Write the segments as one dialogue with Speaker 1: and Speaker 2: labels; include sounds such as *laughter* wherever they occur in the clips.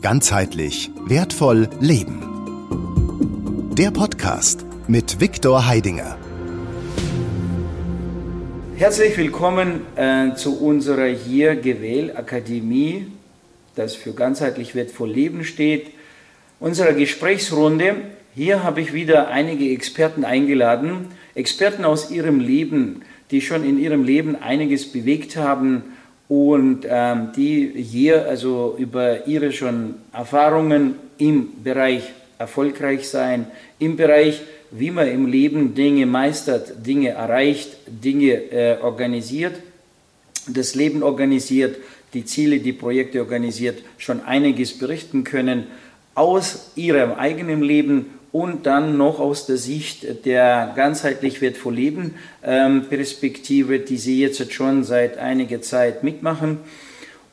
Speaker 1: Ganzheitlich wertvoll leben. Der Podcast mit Viktor Heidinger.
Speaker 2: Herzlich willkommen äh, zu unserer hier Gewähl Akademie, das für ganzheitlich wertvoll Leben steht. Unserer Gesprächsrunde. Hier habe ich wieder einige Experten eingeladen, Experten aus ihrem Leben, die schon in ihrem Leben einiges bewegt haben und ähm, die hier also über ihre schon Erfahrungen im Bereich erfolgreich sein, im Bereich, wie man im Leben Dinge meistert, Dinge erreicht, Dinge äh, organisiert, das Leben organisiert, die Ziele, die Projekte organisiert, schon einiges berichten können aus ihrem eigenen Leben und dann noch aus der Sicht der ganzheitlich wertvoll Leben ähm, Perspektive, die Sie jetzt schon seit einiger Zeit mitmachen.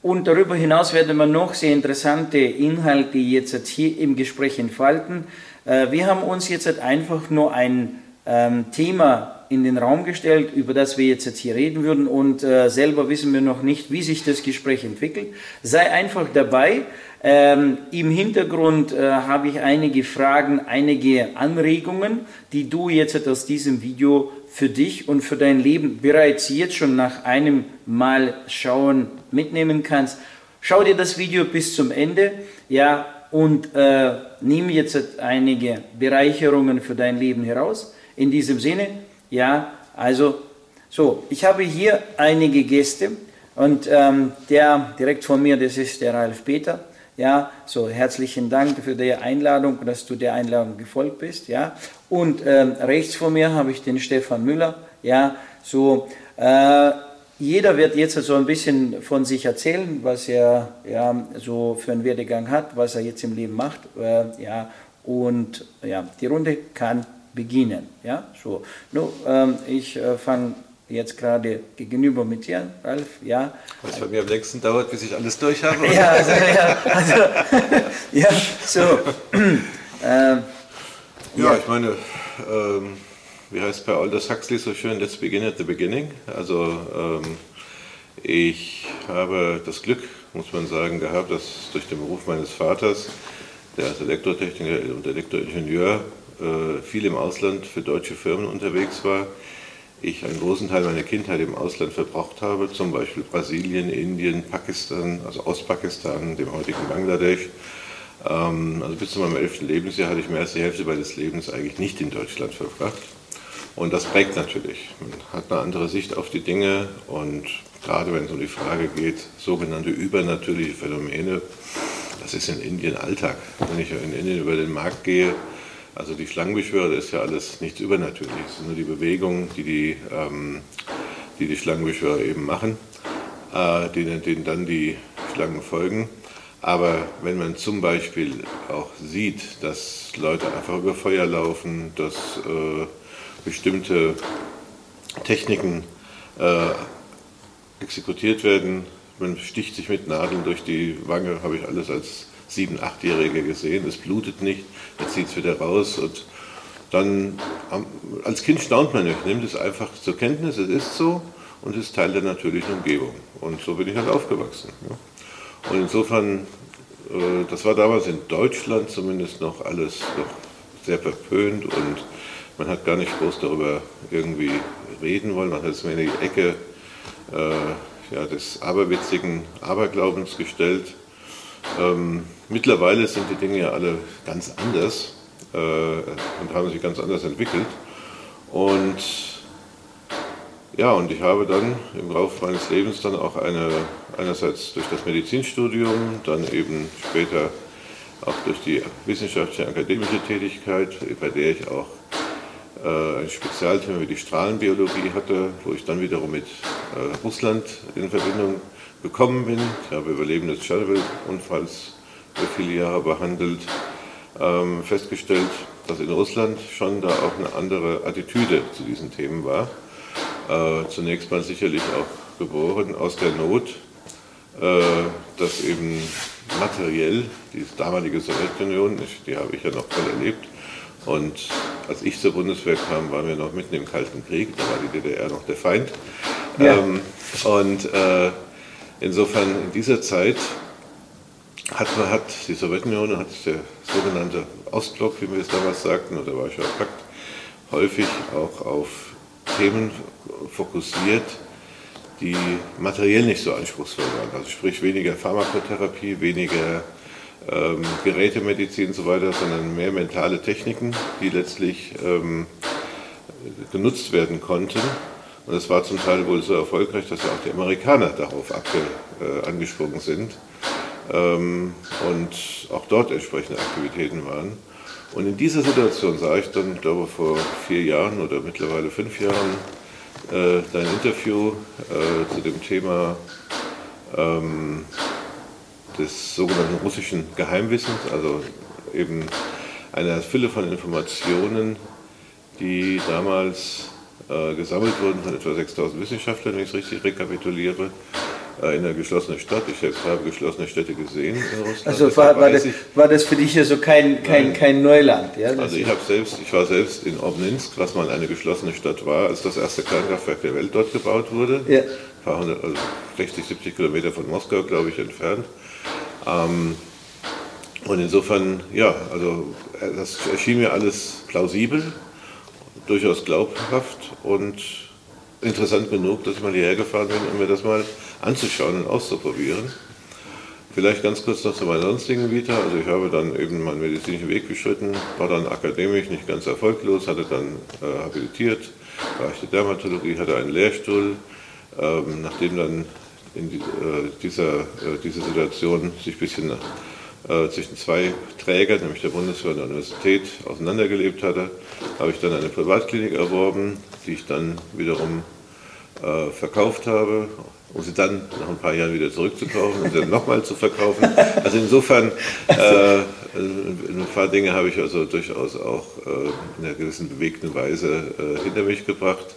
Speaker 2: Und darüber hinaus werden wir noch sehr interessante Inhalte jetzt hier im Gespräch entfalten. Äh, wir haben uns jetzt einfach nur ein ähm, Thema in den Raum gestellt, über das wir jetzt hier reden würden und äh, selber wissen wir noch nicht, wie sich das Gespräch entwickelt. Sei einfach dabei. Ähm, Im Hintergrund äh, habe ich einige Fragen, einige Anregungen, die du jetzt aus diesem Video für dich und für dein Leben bereits jetzt schon nach einem Mal schauen mitnehmen kannst. Schau dir das Video bis zum Ende, ja, und äh, nimm jetzt einige Bereicherungen für dein Leben heraus. In diesem Sinne, ja, also so, ich habe hier einige Gäste und ähm, der direkt von mir, das ist der Ralf Peter. Ja, so herzlichen Dank für die Einladung, dass du der Einladung gefolgt bist. Ja, und ähm, rechts von mir habe ich den Stefan Müller. Ja, so äh, jeder wird jetzt so ein bisschen von sich erzählen, was er ja so für einen Werdegang hat, was er jetzt im Leben macht. Äh, ja, und ja, die Runde kann beginnen. Ja, so. No, ähm, ich äh, fange jetzt gerade gegenüber mit dir, Ralf, ja.
Speaker 3: Was bei mir am längsten dauert, bis ich alles durch habe. *laughs*
Speaker 2: ja, also, ja, also, *laughs* ja, so. *clears throat*
Speaker 3: ähm, ja, ja, ich meine, ähm, wie heißt bei Aldous Huxley so schön, let's begin at the beginning. Also ähm, ich habe das Glück, muss man sagen, gehabt, dass durch den Beruf meines Vaters, der als Elektrotechniker und Elektroingenieur viel im Ausland für deutsche Firmen unterwegs war, ich einen großen Teil meiner Kindheit im Ausland verbracht habe, zum Beispiel Brasilien, Indien, Pakistan, also Ostpakistan, dem heutigen Bangladesch. Ähm, also bis zu meinem elften Lebensjahr hatte ich mehr als die Hälfte meines Lebens eigentlich nicht in Deutschland verbracht. Und das prägt natürlich. Man hat eine andere Sicht auf die Dinge und gerade wenn es um die Frage geht, sogenannte übernatürliche Phänomene, das ist in Indien Alltag. Wenn ich in Indien über den Markt gehe, also die Schlangenbeschwörer, das ist ja alles nichts Übernatürliches, es sind nur die Bewegungen, die die, ähm, die, die Schlangenbeschwörer eben machen, äh, denen, denen dann die Schlangen folgen. Aber wenn man zum Beispiel auch sieht, dass Leute einfach über Feuer laufen, dass äh, bestimmte Techniken äh, exekutiert werden, man sticht sich mit Nadeln durch die Wange, habe ich alles als sieben-, achtjährige gesehen, es blutet nicht, er zieht es wieder raus und dann, als Kind staunt man nicht, nimmt es einfach zur Kenntnis, es ist so und ist Teil der natürlichen Umgebung. Und so bin ich halt aufgewachsen. Und insofern, äh, das war damals in Deutschland zumindest noch alles noch sehr verpönt und man hat gar nicht groß darüber irgendwie reden wollen, man hat es mehr in die Ecke äh, ja, des aberwitzigen Aberglaubens gestellt. Ähm, mittlerweile sind die Dinge ja alle ganz anders äh, und haben sich ganz anders entwickelt. Und ja, und ich habe dann im Laufe meines Lebens dann auch eine, einerseits durch das Medizinstudium, dann eben später auch durch die wissenschaftliche akademische Tätigkeit, bei der ich auch äh, ein Spezialthema wie die Strahlenbiologie hatte, wo ich dann wiederum mit äh, Russland in Verbindung gekommen bin. Ich habe Überleben des Tschernobyl-Unfalls viele Jahre behandelt, ähm, festgestellt, dass in Russland schon da auch eine andere Attitüde zu diesen Themen war. Äh, zunächst mal sicherlich auch geboren aus der Not, äh, dass eben materiell die damalige Sowjetunion, die habe ich ja noch voll erlebt, und als ich zur Bundeswehr kam, waren wir noch mitten im Kalten Krieg, da war die DDR noch der Feind. Ja. Ähm, und äh, Insofern in dieser Zeit hat, hat die Sowjetunion, hat der sogenannte Ostblock, wie wir es damals sagten, oder Warschauer Pakt, häufig auch auf Themen fokussiert, die materiell nicht so anspruchsvoll waren. Also sprich weniger Pharmakotherapie, weniger ähm, Gerätemedizin und so weiter, sondern mehr mentale Techniken, die letztlich ähm, genutzt werden konnten. Und das war zum Teil wohl so erfolgreich, dass ja auch die Amerikaner darauf abge, äh, angesprungen sind und auch dort entsprechende Aktivitäten waren. Und in dieser Situation sah ich dann, glaube vor vier Jahren oder mittlerweile fünf Jahren äh, dein Interview äh, zu dem Thema ähm, des sogenannten russischen Geheimwissens, also eben einer Fülle von Informationen, die damals äh, gesammelt wurden von etwa 6000 Wissenschaftlern, wenn ich es richtig rekapituliere, in einer geschlossenen Stadt. Ich selbst habe geschlossene Städte gesehen in
Speaker 2: Russland. Also war, war, das, war das für dich ja so kein, kein, kein Neuland?
Speaker 3: Ja? Also ich, selbst, ich war selbst in Obninsk, was mal eine geschlossene Stadt war, als das erste Kernkraftwerk der Welt dort gebaut wurde. Ja. Ein paar hundert, also 60, 70 Kilometer von Moskau, glaube ich, entfernt. Ähm, und insofern, ja, also äh, das erschien mir alles plausibel, durchaus glaubhaft und interessant genug, dass ich mal hierher gefahren bin, um mir das mal anzuschauen und auszuprobieren. Vielleicht ganz kurz noch zu meiner sonstigen Vita. Also ich habe dann eben meinen medizinischen Weg beschritten, war dann akademisch nicht ganz erfolglos, hatte dann äh, habilitiert, war ich der Dermatologie, hatte einen Lehrstuhl. Ähm, nachdem dann in die, äh, dieser, äh, diese Situation sich ein bisschen äh, zwischen zwei Trägern, nämlich der Bundeswehr und der Universität, auseinandergelebt hatte, habe ich dann eine Privatklinik erworben, die ich dann wiederum äh, verkauft habe, um sie dann nach ein paar Jahren wieder zurückzukaufen und dann nochmal zu verkaufen. Also insofern, *laughs* äh, ein paar Dinge habe ich also durchaus auch äh, in einer gewissen bewegten Weise äh, hinter mich gebracht.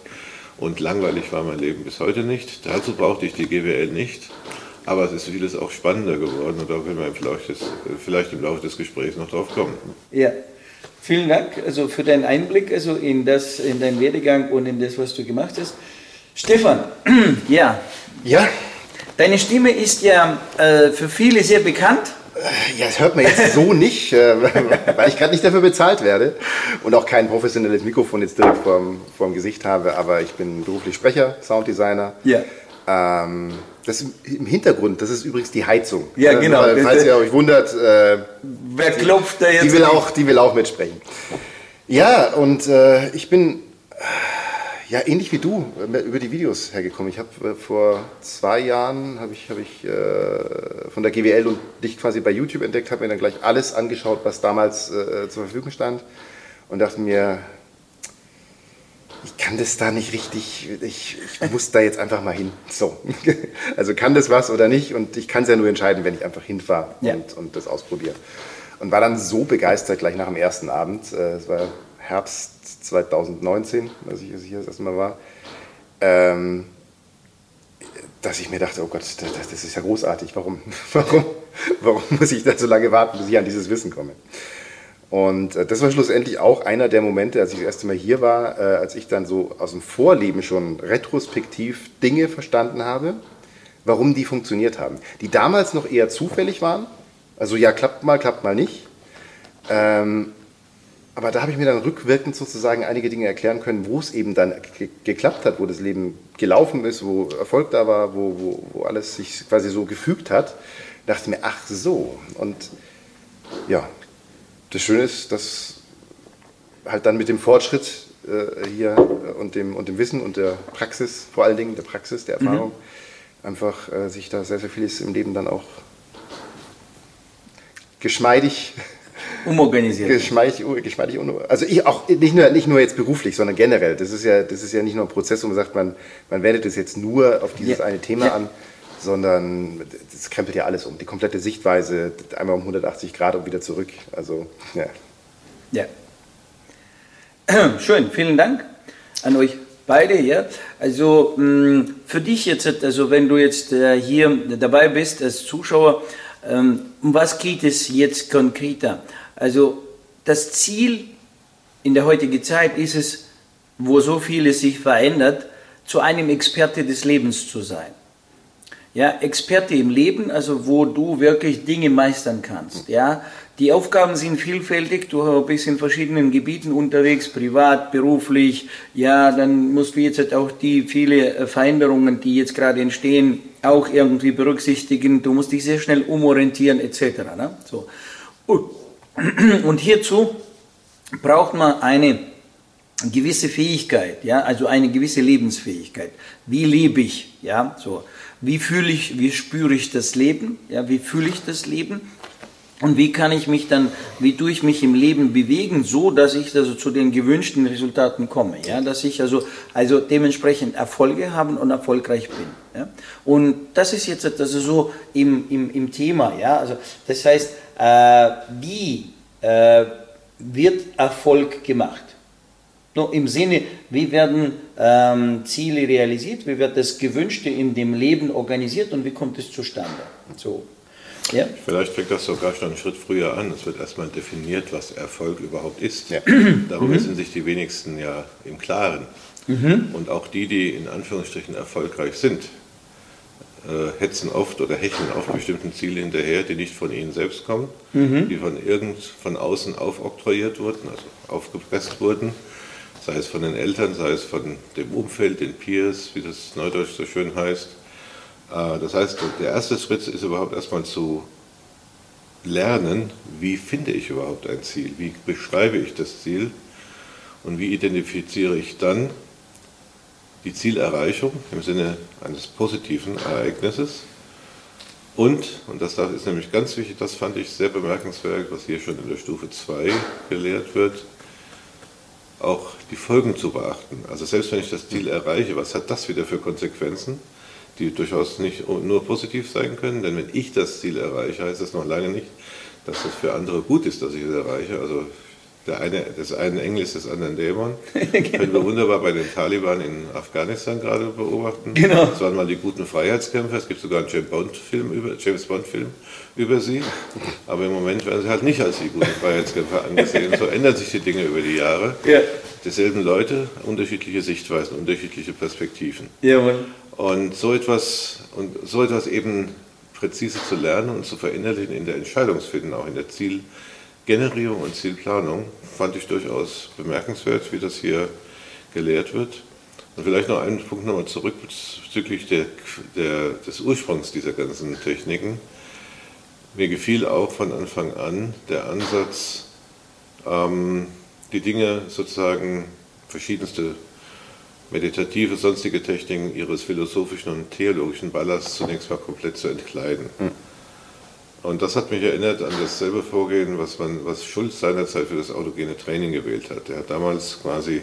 Speaker 3: Und langweilig war mein Leben bis heute nicht. Dazu brauchte ich die GWL nicht. Aber es ist vieles auch spannender geworden und da werden wir vielleicht, das, vielleicht im Laufe des Gesprächs noch drauf kommen.
Speaker 2: Ja, vielen Dank also für deinen Einblick also in, das, in deinen Werdegang und in das, was du gemacht hast. Stefan, *clears throat* ja. Ja. Deine Stimme ist ja äh, für viele sehr bekannt.
Speaker 4: Ja, das hört man jetzt so nicht, äh, *laughs* weil ich gerade nicht dafür bezahlt werde und auch kein professionelles Mikrofon jetzt direkt vorm, vorm Gesicht habe, aber ich bin beruflich Sprecher, Sounddesigner. Ja. Ähm, das im Hintergrund, das ist übrigens die Heizung.
Speaker 2: Ja, genau.
Speaker 4: Weil, falls ihr euch wundert,
Speaker 2: äh, wer klopft da jetzt?
Speaker 4: Die will, auch, die will auch mitsprechen. Ja, und äh, ich bin ja, ähnlich wie du, äh, über die Videos hergekommen. Ich habe äh, vor zwei Jahren habe ich, hab ich äh, von der GWL und dich quasi bei YouTube entdeckt, habe mir dann gleich alles angeschaut, was damals äh, zur Verfügung stand und dachte mir, ich kann das da nicht richtig, ich, ich muss da jetzt einfach mal hin. So. *laughs* Also kann das was oder nicht und ich kann es ja nur entscheiden, wenn ich einfach hinfahre ja. und, und das ausprobiere. Und war dann so begeistert gleich nach dem ersten Abend. Äh, es war Herbst 2019, als ich hier das erste Mal war, ähm, dass ich mir dachte, oh Gott, das, das ist ja großartig, warum, *laughs* warum, warum muss ich da so lange warten, bis ich an dieses Wissen komme? Und äh, das war schlussendlich auch einer der Momente, als ich das erste Mal hier war, äh, als ich dann so aus dem Vorleben schon retrospektiv Dinge verstanden habe, warum die funktioniert haben. Die damals noch eher zufällig waren, also ja, klappt mal, klappt mal nicht. Ähm, aber da habe ich mir dann rückwirkend sozusagen einige Dinge erklären können, wo es eben dann ge geklappt hat, wo das Leben gelaufen ist, wo Erfolg da war, wo, wo, wo alles sich quasi so gefügt hat. Da dachte ich mir, ach so. Und ja, das Schöne ist, dass halt dann mit dem Fortschritt äh, hier und dem, und dem Wissen und der Praxis, vor allen Dingen der Praxis, der Erfahrung, mhm. einfach äh, sich da sehr, sehr vieles im Leben dann auch geschmeidig
Speaker 2: umorganisiert.
Speaker 4: Geschmeidig, geschmeidig also ich auch nicht nur, nicht nur jetzt beruflich, sondern generell. Das ist ja, das ist ja nicht nur ein Prozess, wo man sagt, man, man wendet es jetzt nur auf dieses ja. eine Thema ja. an, sondern das krempelt ja alles um. Die komplette Sichtweise, einmal um 180 Grad und wieder zurück. Also, ja.
Speaker 2: Ja. *clears throat* Schön, vielen Dank an euch beide. Ja. Also mm, für dich jetzt, also wenn du jetzt äh, hier dabei bist als Zuschauer, ähm, um was geht es jetzt konkreter? Also das Ziel in der heutigen Zeit ist es, wo so vieles sich verändert, zu einem Experte des Lebens zu sein. ja, Experte im Leben, also wo du wirklich Dinge meistern kannst, ja. Die Aufgaben sind vielfältig, du bist in verschiedenen Gebieten unterwegs, privat, beruflich, ja, dann musst du jetzt auch die viele äh, Veränderungen, die jetzt gerade entstehen, auch irgendwie berücksichtigen, du musst dich sehr schnell umorientieren, etc. Ne? So. Hierzu braucht man eine gewisse Fähigkeit, ja, also eine gewisse Lebensfähigkeit. Wie lebe ich, ja, so. Wie fühle ich, wie spüre ich das Leben, ja, wie fühle ich das Leben? Und wie kann ich mich dann, wie tue ich mich im Leben bewegen, so dass ich also zu den gewünschten Resultaten komme, ja, dass ich also, also dementsprechend Erfolge haben und erfolgreich bin. Ja. Und das ist jetzt also so im, im, im Thema, ja, also das heißt, äh, wie äh, wird Erfolg gemacht? Nur im Sinne, wie werden ähm, Ziele realisiert, wie wird das Gewünschte in dem Leben organisiert und wie kommt es zustande? So.
Speaker 3: Ja. Vielleicht fängt das sogar schon einen Schritt früher an. Es wird erstmal definiert, was Erfolg überhaupt ist. Ja. Darüber mhm. sind sich die wenigsten ja im Klaren. Mhm. Und auch die, die in Anführungsstrichen erfolgreich sind, äh, hetzen oft oder hecheln auf bestimmten Ziele hinterher, die nicht von ihnen selbst kommen, mhm. die von irgend von außen aufoktroyiert wurden, also aufgepresst wurden, sei es von den Eltern, sei es von dem Umfeld, den Peers, wie das neudeutsch so schön heißt. Äh, das heißt, der erste Schritt ist überhaupt erstmal zu lernen, wie finde ich überhaupt ein Ziel, wie beschreibe ich das Ziel und wie identifiziere ich dann die Zielerreichung im Sinne eines positiven Ereignisses. Und, und das ist nämlich ganz wichtig, das fand ich sehr bemerkenswert, was hier schon in der Stufe 2 gelehrt wird, auch die Folgen zu beachten. Also selbst wenn ich das Ziel erreiche, was hat das wieder für Konsequenzen? Die durchaus nicht nur positiv sein können, denn wenn ich das Ziel erreiche, heißt das noch lange nicht, dass das für andere gut ist, dass ich es erreiche. Also der eine, des einen Engel ist des anderen Dämon. *laughs* genau. Können wir wunderbar bei den Taliban in Afghanistan gerade beobachten. Genau. Das waren mal die guten Freiheitskämpfer. Es gibt sogar einen James Bond-Film über, James Bond -Film über sie. Aber im Moment werden sie halt nicht als die guten Freiheitskämpfer angesehen. So ändern sich die Dinge über die Jahre. Ja. Dieselben Leute, unterschiedliche Sichtweisen, unterschiedliche Perspektiven. Jawohl. Und so etwas, und so etwas eben präzise zu lernen und zu verinnerlichen in der Entscheidungsfindung, auch in der Zielgenerierung und Zielplanung, fand ich durchaus bemerkenswert, wie das hier gelehrt wird. Und vielleicht noch einen Punkt nochmal zurück bezüglich der, der, des Ursprungs dieser ganzen Techniken. Mir gefiel auch von Anfang an der Ansatz, ähm, die Dinge sozusagen verschiedenste meditative, sonstige Techniken ihres philosophischen und theologischen Ballasts zunächst mal komplett zu entkleiden. Und das hat mich erinnert an dasselbe Vorgehen, was, man, was Schulz seinerzeit für das autogene Training gewählt hat. Er hat damals quasi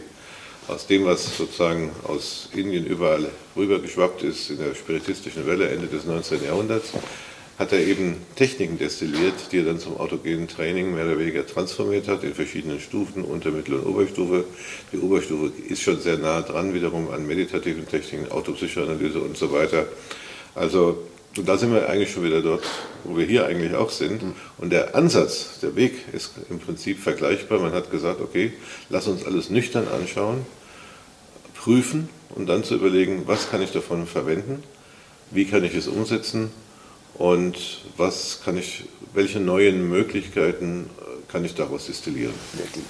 Speaker 3: aus dem, was sozusagen aus Indien überall rübergeschwappt ist, in der spiritistischen Welle Ende des 19. Jahrhunderts, hat er eben Techniken destilliert, die er dann zum autogenen Training mehr oder weniger transformiert hat in verschiedenen Stufen, Unter-, Mittel- und Oberstufe. Die Oberstufe ist schon sehr nah dran wiederum an meditativen Techniken, Autopsychoanalyse und so weiter. Also und da sind wir eigentlich schon wieder dort, wo wir hier eigentlich auch sind. Und der Ansatz, der Weg ist im Prinzip vergleichbar. Man hat gesagt, okay, lass uns alles nüchtern anschauen, prüfen und dann zu überlegen, was kann ich davon verwenden, wie kann ich es umsetzen und was kann ich, welche neuen Möglichkeiten äh, kann ich daraus destillieren?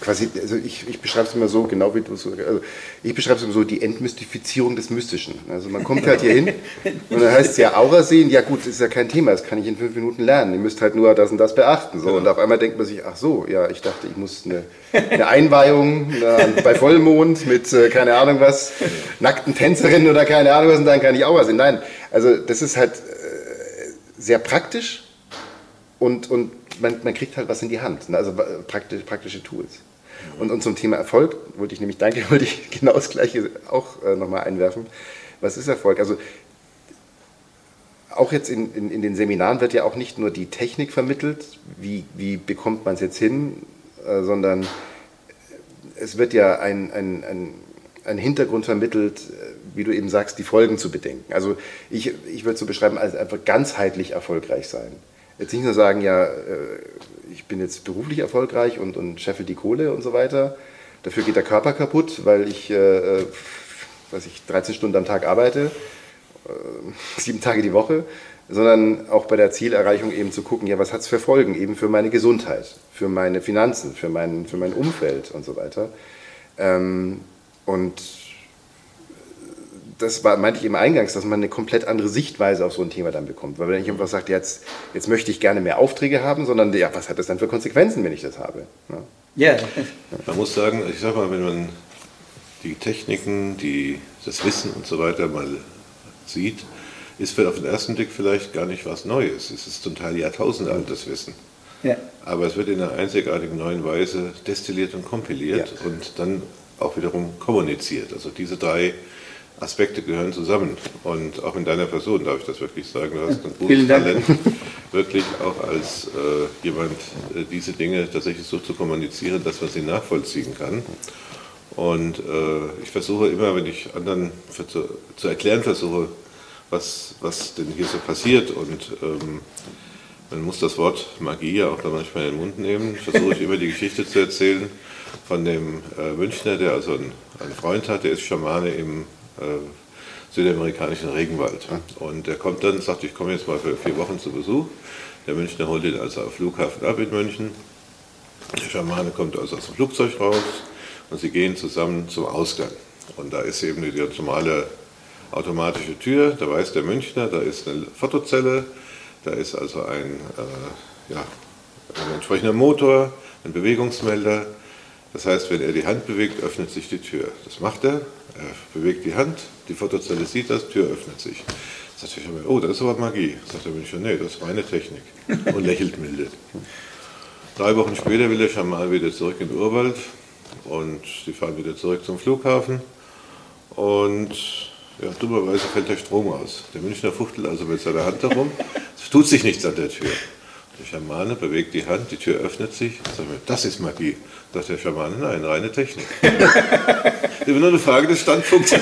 Speaker 4: quasi, also ich, ich beschreibe es immer so, genau wie du so, also ich beschreibe es immer so, die Entmystifizierung des Mystischen. Also man kommt halt hier hin *laughs* und dann heißt es ja Aura sehen, ja gut, das ist ja kein Thema, das kann ich in fünf Minuten lernen. Ihr müsst halt nur das und das beachten. So. Genau. Und auf einmal denkt man sich, ach so, ja, ich dachte, ich muss eine, eine Einweihung na, bei Vollmond mit, äh, keine Ahnung was, nackten Tänzerinnen oder keine Ahnung was und dann kann ich Aura sehen. Nein, also das ist halt sehr praktisch und, und man, man kriegt halt was in die Hand, ne? also praktisch, praktische Tools. Und, und zum Thema Erfolg wollte ich nämlich, danke, *laughs* wollte ich genau das Gleiche auch äh, nochmal einwerfen. Was ist Erfolg? Also auch jetzt in, in, in, den Seminaren wird ja auch nicht nur die Technik vermittelt, wie, wie bekommt man es jetzt hin, äh, sondern es wird ja ein, ein, ein, ein Hintergrund vermittelt, wie du eben sagst, die Folgen zu bedenken. Also ich, ich würde so beschreiben, als einfach ganzheitlich erfolgreich sein. Jetzt nicht nur sagen, ja, äh, ich bin jetzt beruflich erfolgreich und, und scheffel die Kohle und so weiter. Dafür geht der Körper kaputt, weil ich, äh, äh weiß ich 13 Stunden am Tag arbeite äh, *laughs* sieben Tage die Woche, sondern auch bei der Zielerreichung eben zu gucken, ja, was hat es für Folgen eben für meine Gesundheit, für meine Finanzen, für mein, für mein Umfeld und so weiter. Ähm, und das war, meinte ich eben eingangs, dass man eine komplett andere Sichtweise auf so ein Thema dann bekommt. Weil wenn ich einfach sage, jetzt, jetzt möchte ich gerne mehr Aufträge haben, sondern ja, was hat das dann für Konsequenzen, wenn ich das habe?
Speaker 3: Ja. Yeah. Man muss sagen, ich sag mal, wenn man die Techniken, die, das Wissen und so weiter mal sieht, ist auf den ersten Blick vielleicht gar nicht was Neues. Es ist zum Teil jahrtausendaltes Wissen. Ja. Aber es wird in einer einzigartigen neuen Weise destilliert und kompiliert ja. und dann auch wiederum kommuniziert. Also diese drei Aspekte gehören zusammen. Und auch in deiner Person darf ich das wirklich sagen. Du hast ein gutes Talent, wirklich auch als äh, jemand äh, diese Dinge tatsächlich so zu kommunizieren, dass man sie nachvollziehen kann. Und äh, ich versuche immer, wenn ich anderen für, zu, zu, erklären versuche, was, was denn hier so passiert und ähm, man muss das Wort Magie ja auch dann manchmal in den Mund nehmen, versuche ich *laughs* immer die Geschichte zu erzählen von dem äh, Münchner, der also einen, einen Freund hat, der ist Schamane im südamerikanischen Regenwald. Und der kommt dann, sagt, ich komme jetzt mal für vier Wochen zu Besuch. Der Münchner holt ihn also am Flughafen ab in München. Der Schamane kommt also aus dem Flugzeug raus und sie gehen zusammen zum Ausgang. Und da ist eben die normale automatische Tür, da weiß der Münchner, da ist eine Fotozelle, da ist also ein, äh, ja, ein entsprechender Motor, ein Bewegungsmelder. Das heißt, wenn er die Hand bewegt, öffnet sich die Tür. Das macht er, er bewegt die Hand, die Fotozelle sieht das, Tür öffnet sich. Sagt der oh, das ist aber Magie. Sagt der Münchner, nee, das ist reine Technik. Und lächelt milde. Drei Wochen später will der Schaman wieder zurück in den Urwald und sie fahren wieder zurück zum Flughafen. Und ja, dummerweise fällt der Strom aus. Der Münchner fuchtelt also mit seiner Hand herum. Es tut sich nichts an der Tür. Der Schamane bewegt die Hand, die Tür öffnet sich. Sagt mir, das ist Magie. Sagt der Schamane, nein, reine Technik. *laughs* Immer nur eine Frage des Standpunkts. *laughs*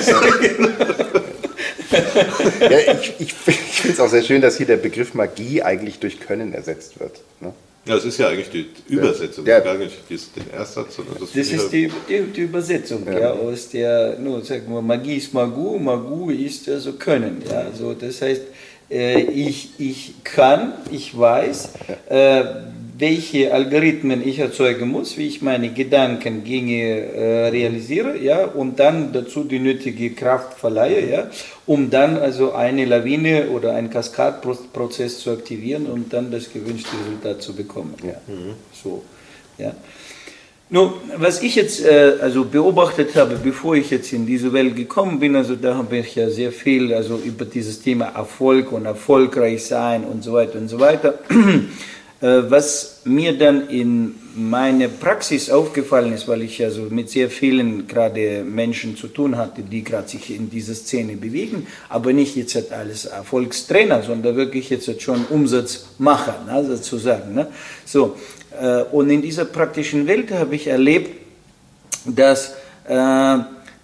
Speaker 3: ja,
Speaker 4: ich ich, ich finde es auch sehr schön, dass hier der Begriff Magie eigentlich durch Können ersetzt wird. Ne?
Speaker 3: Ja, es ist ja eigentlich die Übersetzung, ja. gar nicht den Ersatz, sondern
Speaker 2: das, das ist die, die, die, Übersetzung ja. ja. aus der, nur sagen wir, Magie ist Magu, Magu ist also Können. Ja, also das heißt, äh, ich, ich kann, ich weiß, äh, welche Algorithmen ich erzeugen muss, wie ich meine Gedankengänge äh, realisiere, ja, und dann dazu die nötige Kraft verleihe, ja, um dann also eine Lawine oder einen Kaskadprozess zu aktivieren und dann das gewünschte Resultat zu bekommen. Ja. Mhm. So, ja. Nun, was ich jetzt äh, also beobachtet habe, bevor ich jetzt in diese Welt gekommen bin, also da habe ich ja sehr viel also über dieses Thema Erfolg und erfolgreich sein und so weiter und so weiter. *clears throat* äh, was mir dann in meiner Praxis aufgefallen ist, weil ich ja mit sehr vielen gerade Menschen zu tun hatte, die gerade sich in dieser Szene bewegen, aber nicht jetzt als Erfolgstrainer, sondern wirklich jetzt schon Umsatzmacher, ne, sozusagen. Ne? So, und in dieser praktischen Welt habe ich erlebt, dass äh,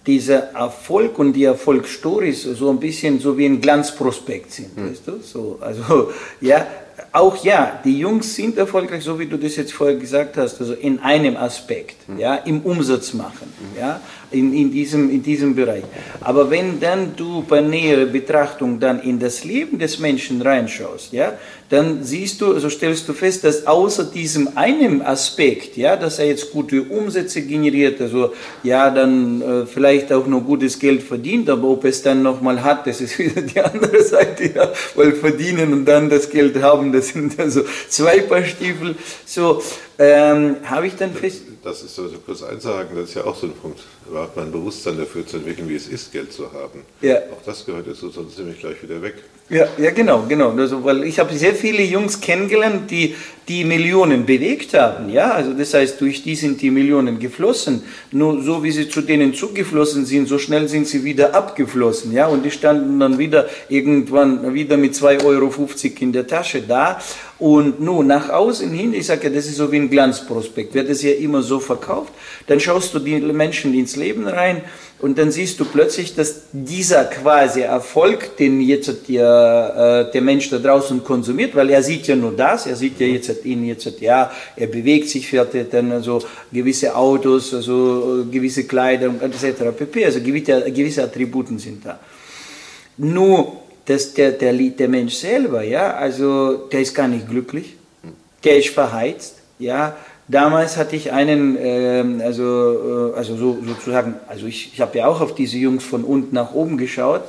Speaker 2: dieser Erfolg und die Erfolgsstories so ein bisschen so wie ein Glanzprospekt sind, mhm. weißt du? So, also *laughs* ja, auch ja, die Jungs sind erfolgreich, so wie du das jetzt vorher gesagt hast, also in einem Aspekt, mhm. ja, im Umsatz machen, mhm. ja, in, in, diesem, in diesem Bereich. Aber wenn dann du bei näherer Betrachtung dann in das Leben des Menschen reinschaust, ja, dann siehst du, also stellst du fest, dass außer diesem einen Aspekt, ja, dass er jetzt gute Umsätze generiert, also ja, dann äh, vielleicht auch noch gutes Geld verdient, aber ob es dann nochmal hat, das ist *laughs* wieder die andere Seite, ja, weil verdienen und dann das Geld haben, das sind also zwei Paar Stiefel. So, ähm, habe ich dann fest.
Speaker 3: Das ist so kurz einsagen, das ist ja auch so ein Punkt, überhaupt mal ein Bewusstsein dafür zu entwickeln, wie es ist, Geld zu haben. Ja. Auch das gehört jetzt so, sonst wir gleich wieder weg.
Speaker 2: Ja, ja genau, genau. Also, weil ich habe sehr viele Jungs kennengelernt, die die Millionen bewegt haben. Ja, also das heißt, durch die sind die Millionen geflossen. Nur so wie sie zu denen zugeflossen sind, so schnell sind sie wieder abgeflossen. Ja, und die standen dann wieder irgendwann wieder mit 2,50 Euro in der Tasche da. Und nun nach außen hin, ich sage ja, das ist so wie ein Glanzprospekt, wird es ja immer so verkauft. Dann schaust du die Menschen ins Leben rein und dann siehst du plötzlich, dass dieser quasi Erfolg, den jetzt der, äh, der Mensch da draußen konsumiert, weil er sieht ja nur das, er sieht ja jetzt ihn jetzt, ja, er bewegt sich, fährt dann also gewisse Autos, also gewisse Kleidung etc. pp. Also gewisse, gewisse Attributen sind da. Nur dass der, der, der Mensch selber, ja, also der ist gar nicht glücklich, der ist verheizt, ja. Damals hatte ich einen, ähm, also, äh, also so, sozusagen, also ich, ich habe ja auch auf diese Jungs von unten nach oben geschaut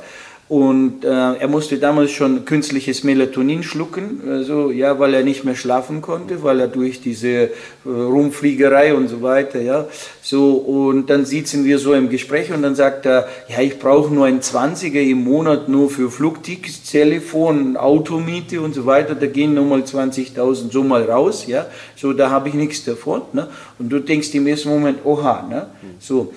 Speaker 2: und äh, er musste damals schon künstliches Melatonin schlucken, also, ja, weil er nicht mehr schlafen konnte, weil er durch diese äh, Rumfliegerei und so weiter, ja. So, und dann sitzen wir so im Gespräch und dann sagt er, ja, ich brauche nur ein 20er im Monat nur für Flugtickets, Telefon, Automiete und so weiter, da gehen nochmal 20.000 so mal raus, ja. So, da habe ich nichts davon, ne. Und du denkst im ersten Moment, oha, ne. So.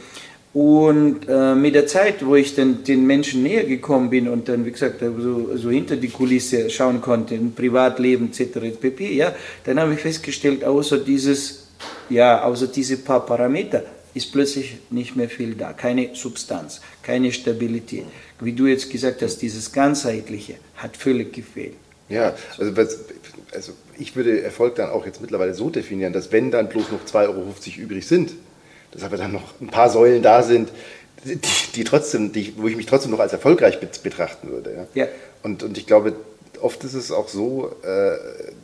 Speaker 2: Und äh, mit der Zeit, wo ich dann den Menschen näher gekommen bin und dann, wie gesagt, so, so hinter die Kulisse schauen konnte, im Privatleben etc. pp., ja, dann habe ich festgestellt, außer dieses, ja, außer diese paar Parameter ist plötzlich nicht mehr viel da. Keine Substanz, keine Stabilität. Wie du jetzt gesagt hast, dieses Ganzheitliche hat völlig gefehlt.
Speaker 4: Ja, also, also ich würde Erfolg dann auch jetzt mittlerweile so definieren, dass wenn dann bloß noch 2,50 Euro übrig sind, dass aber dann noch ein paar Säulen da sind, die, die trotzdem, die, wo ich mich trotzdem noch als erfolgreich betrachten würde. Ja? ja. Und, und ich glaube, oft ist es auch so, äh,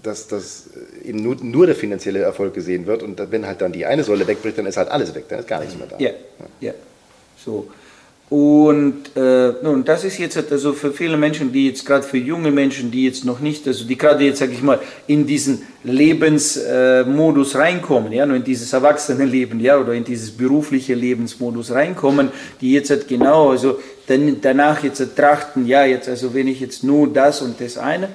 Speaker 4: dass, dass eben nur, nur der finanzielle Erfolg gesehen wird und wenn halt dann die eine Säule wegbricht, dann ist halt alles weg, dann ist gar nichts mehr da.
Speaker 2: Ja, ja. so. Und äh, nun, das ist jetzt also für viele Menschen, die jetzt gerade für junge Menschen, die jetzt noch nicht, also die gerade jetzt, sage ich mal, in diesen Lebensmodus äh, reinkommen, ja, in dieses Erwachsenenleben, ja, oder in dieses berufliche Lebensmodus reinkommen, die jetzt halt genau, also dann, danach jetzt halt trachten, ja, jetzt, also wenn ich jetzt nur das und das eine,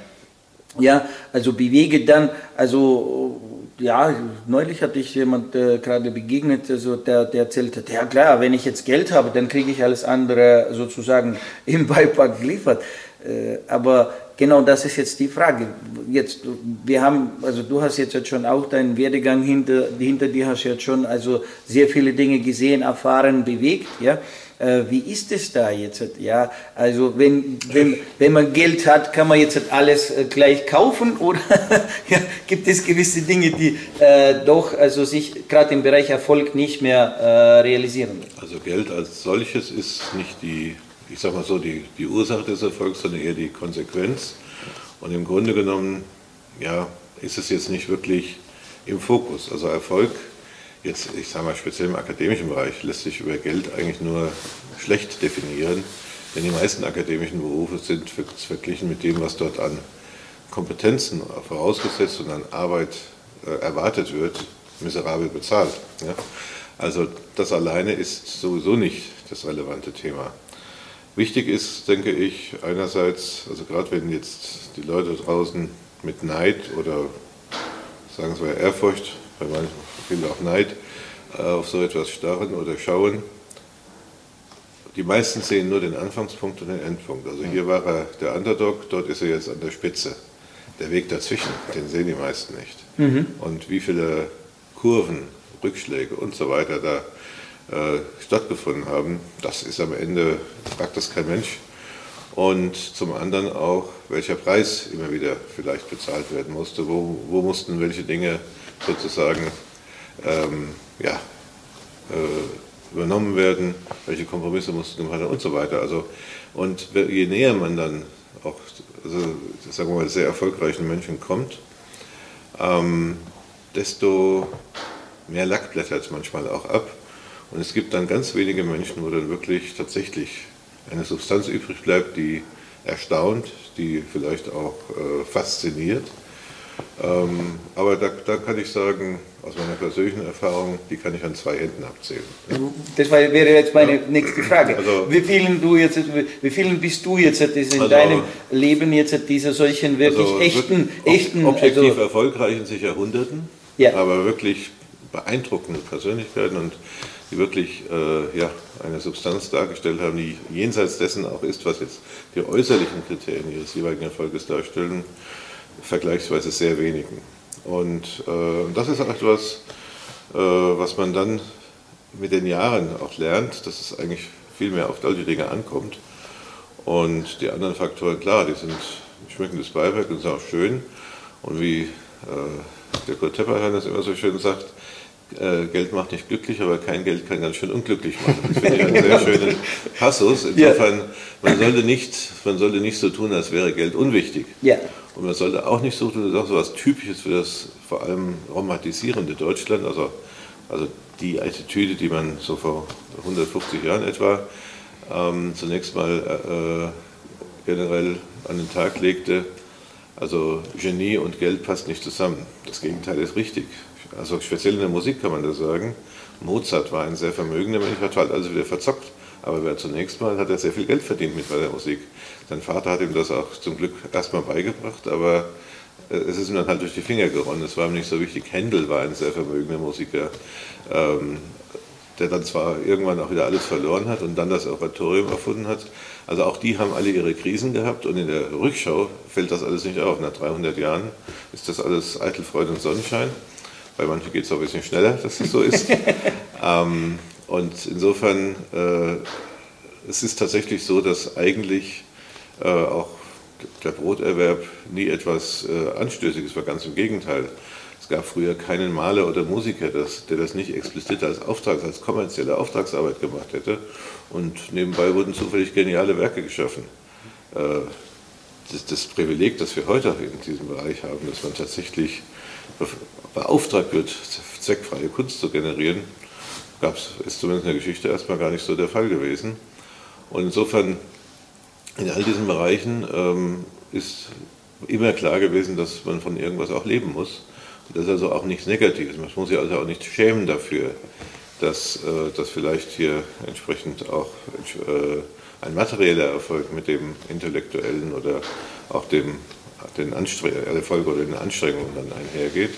Speaker 2: ja, also bewege dann, also ja, neulich hatte ich jemand äh, gerade begegnet, also der, der erzählt hat, ja klar, wenn ich jetzt Geld habe, dann kriege ich alles andere sozusagen im Beipack geliefert. Äh, aber genau das ist jetzt die Frage. Jetzt, wir haben, also du hast jetzt schon auch deinen Werdegang hinter, hinter dir, hast jetzt schon also sehr viele Dinge gesehen, erfahren, bewegt, ja. Äh, wie ist es da jetzt? Ja, also wenn, wenn, wenn man Geld hat, kann man jetzt alles äh, gleich kaufen *laughs* oder ja, gibt es gewisse Dinge, die äh, doch also sich gerade im Bereich Erfolg nicht mehr äh, realisieren?
Speaker 3: Also Geld als solches ist nicht die, ich sag mal so, die, die Ursache des Erfolgs, sondern eher die Konsequenz. Und im Grunde genommen, ja, ist es jetzt nicht wirklich im Fokus. Also Erfolg Jetzt, ich sage mal, speziell im akademischen Bereich lässt sich über Geld eigentlich nur schlecht definieren, denn die meisten akademischen Berufe sind verglichen mit dem, was dort an Kompetenzen vorausgesetzt und an Arbeit äh, erwartet wird, miserabel bezahlt. Ja? Also das alleine ist sowieso nicht das relevante Thema. Wichtig ist, denke ich, einerseits, also gerade wenn jetzt die Leute draußen mit Neid oder sagen wir Ehrfurcht bei manchen vielen auch Neid, äh, auf so etwas starren oder schauen. Die meisten sehen nur den Anfangspunkt und den Endpunkt. Also hier war er der Underdog, dort ist er jetzt an der Spitze. Der Weg dazwischen, den sehen die meisten nicht. Mhm. Und wie viele Kurven, Rückschläge und so weiter da äh, stattgefunden haben, das ist am Ende, fragt das kein Mensch. Und zum anderen auch, welcher Preis immer wieder vielleicht bezahlt werden musste, wo, wo mussten welche Dinge sozusagen ähm, ja, äh, übernommen werden, welche Kompromisse mussten gemacht werden und so weiter. Also, und je näher man dann auch, also, sagen wir mal, sehr erfolgreichen Menschen kommt, ähm, desto mehr Lack blättert manchmal auch ab. Und es gibt dann ganz wenige Menschen, wo dann wirklich tatsächlich eine Substanz übrig bleibt, die erstaunt, die vielleicht auch äh, fasziniert ähm, aber da, da, kann ich sagen, aus meiner persönlichen Erfahrung, die kann ich an zwei Händen abzählen.
Speaker 2: Das wäre jetzt meine nächste Frage. Also, wie, vielen du jetzt, wie vielen bist du jetzt in also, deinem Leben jetzt dieser solchen wirklich also, echten, echten...
Speaker 3: Objektiv also, erfolgreichen sich Jahrhunderten, ja. aber wirklich beeindruckende Persönlichkeiten und die wirklich äh, ja, eine Substanz dargestellt haben, die jenseits dessen auch ist, was jetzt die äußerlichen Kriterien ihres jeweiligen Erfolges darstellen vergleichsweise sehr wenigen. Und äh, das ist etwas, äh, was man dann mit den Jahren auch lernt, dass es eigentlich viel mehr auf solche Dinge ankommt. Und die anderen Faktoren, klar, die sind schmückendes Beiwerk und sind auch schön. Und wie äh, der Kurt Tepperheim das immer so schön sagt, Geld macht nicht glücklich, aber kein Geld kann ganz schön unglücklich machen. Das finde ich einen sehr schönen Passus. Insofern, man sollte, nicht, man sollte nicht so tun, als wäre Geld unwichtig. Ja. Und man sollte auch nicht so tun, das ist auch so etwas Typisches für das vor allem romantisierende Deutschland, also, also die Attitüde, die man so vor 150 Jahren etwa ähm, zunächst mal äh, generell an den Tag legte. Also Genie und Geld passt nicht zusammen. Das Gegenteil ist richtig. Also speziell in der Musik kann man das sagen. Mozart war ein sehr vermögender Mensch, hat halt also wieder verzockt. Aber wer zunächst mal hat er sehr viel Geld verdient mit der Musik. Sein Vater hat ihm das auch zum Glück erstmal beigebracht, aber äh, es ist ihm dann halt durch die Finger geronnen. Es war ihm nicht so wichtig. Händel war ein sehr vermögender Musiker, ähm, der dann zwar irgendwann auch wieder alles verloren hat und dann das Oratorium erfunden hat. Also auch die haben alle ihre Krisen gehabt und in der Rückschau fällt das alles nicht auf. Nach 300 Jahren ist das alles eitel Freude und Sonnenschein. Bei manchen geht es auch ein bisschen schneller, dass das so ist. *laughs* ähm, und insofern, äh, es ist tatsächlich so, dass eigentlich äh, auch der Broterwerb nie etwas äh, Anstößiges war, ganz im Gegenteil. Es gab früher keinen Maler oder Musiker, das, der das nicht explizit als Auftrags-, als kommerzielle Auftragsarbeit gemacht hätte. Und nebenbei wurden zufällig geniale Werke geschaffen. Äh, das, das Privileg, das wir heute in diesem Bereich haben, dass man tatsächlich beauftragt wird, zweckfreie Kunst zu generieren, gab's, ist zumindest in der Geschichte erstmal gar nicht so der Fall gewesen. Und insofern, in all diesen Bereichen ähm, ist immer klar gewesen, dass man von irgendwas auch leben muss. Das ist also auch nichts Negatives. Man muss sich also auch nicht schämen dafür, dass, äh, dass vielleicht hier entsprechend auch äh, ein materieller Erfolg mit dem intellektuellen oder auch dem den Erfolg oder den Anstrengungen dann einhergeht.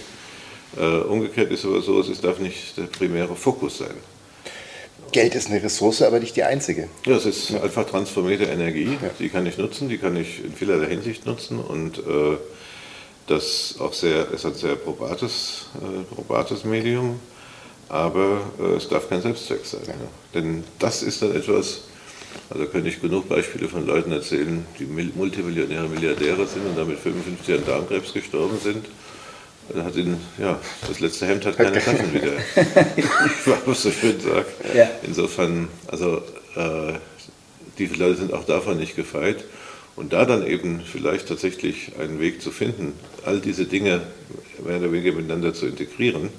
Speaker 3: Äh, umgekehrt ist aber so, es darf nicht der primäre Fokus sein.
Speaker 4: Geld ist eine Ressource, aber nicht die einzige.
Speaker 3: Ja, es ist ja. einfach transformierte Energie, ja. die kann ich nutzen, die kann ich in vielerlei Hinsicht nutzen und äh, das auch sehr, ist ein sehr probates, äh, probates Medium, aber äh, es darf kein Selbstzweck sein. Ja. Denn das ist dann etwas, also könnte ich genug Beispiele von Leuten erzählen, die Multimillionäre, Milliardäre sind und damit 55 an Darmkrebs gestorben sind. Hat ihn, ja, das letzte Hemd hat keine Taschen wieder, *laughs* *laughs* was so schön sagt. Ja. Insofern, also äh, die Leute sind auch davon nicht gefeit. Und da dann eben vielleicht tatsächlich einen Weg zu finden, all diese Dinge mehr oder weniger miteinander zu integrieren,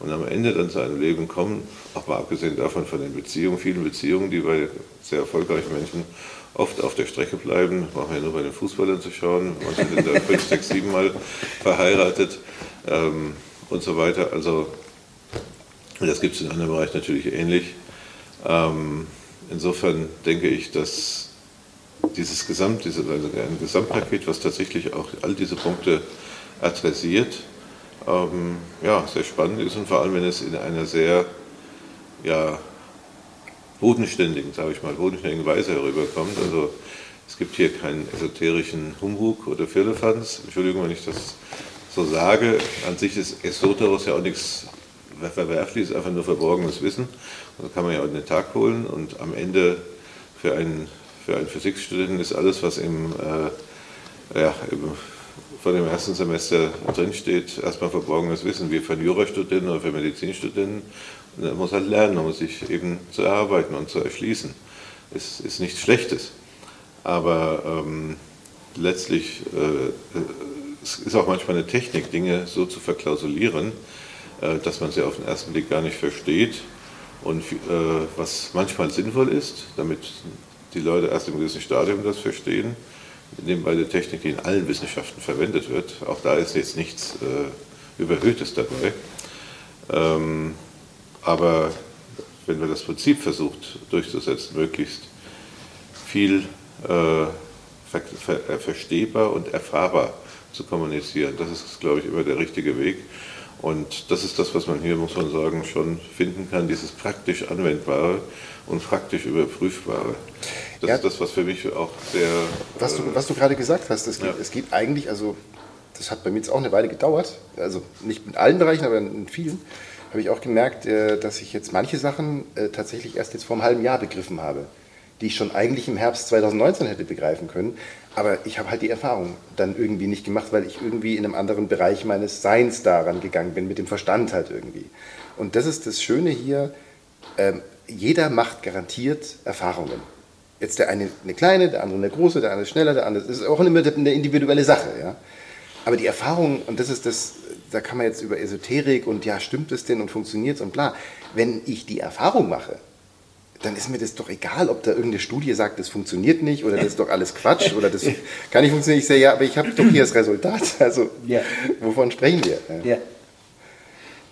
Speaker 3: und am Ende dann zu einem Leben kommen, auch mal abgesehen davon von den Beziehungen, vielen Beziehungen, die bei sehr erfolgreichen Menschen oft auf der Strecke bleiben, brauchen wir ja nur bei den Fußballern zu schauen, manche sind da fünf, *laughs* sechs, sieben Mal verheiratet ähm, und so weiter. Also das gibt es in anderen Bereichen natürlich ähnlich. Ähm, insofern denke ich, dass dieses Gesamt, diese, also ein Gesamtpaket, was tatsächlich auch all diese Punkte adressiert, ähm, ja, sehr spannend ist und vor allem, wenn es in einer sehr ja, bodenständigen, sage ich mal, bodenständigen Weise herüberkommt. Also es gibt hier keinen esoterischen Humbug oder Firlefanz. Entschuldigung, wenn ich das so sage. An sich ist Esoteros ja auch nichts Verwerfliches, einfach nur verborgenes Wissen. Das kann man ja auch in den Tag holen und am Ende für einen, für einen Physikstudenten ist alles, was im, äh, ja, im vor dem ersten Semester drinsteht, erstmal verborgenes Wissen, wie für Jurastudenten oder für Medizinstudenten. man muss halt lernen, um sich eben zu erarbeiten und zu erschließen. Es ist nichts Schlechtes. Aber ähm, letztlich äh, es ist auch manchmal eine Technik, Dinge so zu verklausulieren, äh, dass man sie auf den ersten Blick gar nicht versteht. Und äh, was manchmal sinnvoll ist, damit die Leute erst im gewissen Stadium das verstehen, nebenbei eine Technik, die in allen Wissenschaften verwendet wird. Auch da ist jetzt nichts äh, Überhöhtes dabei. Ähm, aber wenn man das Prinzip versucht durchzusetzen, möglichst viel äh, ver ver äh, verstehbar und erfahrbar zu kommunizieren, das ist, glaube ich, immer der richtige Weg. Und das ist das, was man hier, muss man sagen, schon finden kann, dieses praktisch Anwendbare und praktisch Überprüfbare. Das ja. ist das, was für mich auch sehr.
Speaker 4: Was du, äh, was du gerade gesagt hast, es geht, ja. es geht eigentlich, also das hat bei mir jetzt auch eine Weile gedauert, also nicht in allen Bereichen, aber in vielen, habe ich auch gemerkt, äh, dass ich jetzt manche Sachen äh, tatsächlich erst jetzt vor einem halben Jahr begriffen habe. die ich schon eigentlich im Herbst 2019 hätte begreifen können. Aber ich habe halt die Erfahrung dann irgendwie nicht gemacht, weil ich irgendwie in einem anderen Bereich meines Seins daran gegangen bin, mit dem Verstand halt irgendwie. Und das ist das Schöne hier, ähm, jeder macht garantiert Erfahrungen. Jetzt der eine eine kleine, der andere eine große, der andere schneller, der andere. Das ist auch immer eine individuelle Sache. Ja? Aber die Erfahrung, und das ist das, da kann man jetzt über Esoterik und ja, stimmt es denn und funktioniert es und bla. Wenn ich die Erfahrung mache, dann ist mir das doch egal, ob da irgendeine Studie sagt, das funktioniert nicht oder das ist doch alles Quatsch oder das *laughs* kann nicht funktionieren. Ich sage, ja, aber ich habe doch hier das Resultat. Also, ja. wovon sprechen wir?
Speaker 2: Ja. ja.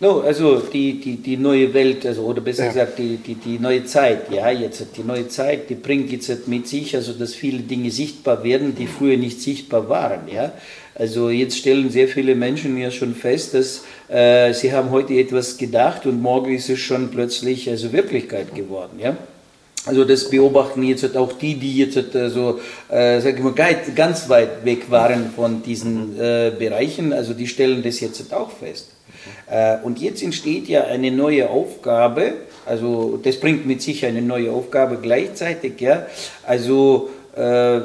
Speaker 2: No, also die, die, die neue Welt, also, oder besser ja. gesagt die, die, die neue Zeit, ja, jetzt die neue Zeit, die bringt jetzt mit sich, also dass viele Dinge sichtbar werden, die früher nicht sichtbar waren, ja. Also jetzt stellen sehr viele Menschen ja schon fest, dass äh, sie haben heute etwas gedacht und morgen ist es schon plötzlich also Wirklichkeit geworden, ja. Also das beobachten jetzt auch die, die jetzt also, äh, sag ich mal, ganz weit weg waren von diesen äh, Bereichen, also die stellen das jetzt auch fest. Äh, und jetzt entsteht ja eine neue Aufgabe, also das bringt mit sich eine neue Aufgabe gleichzeitig, ja, also äh,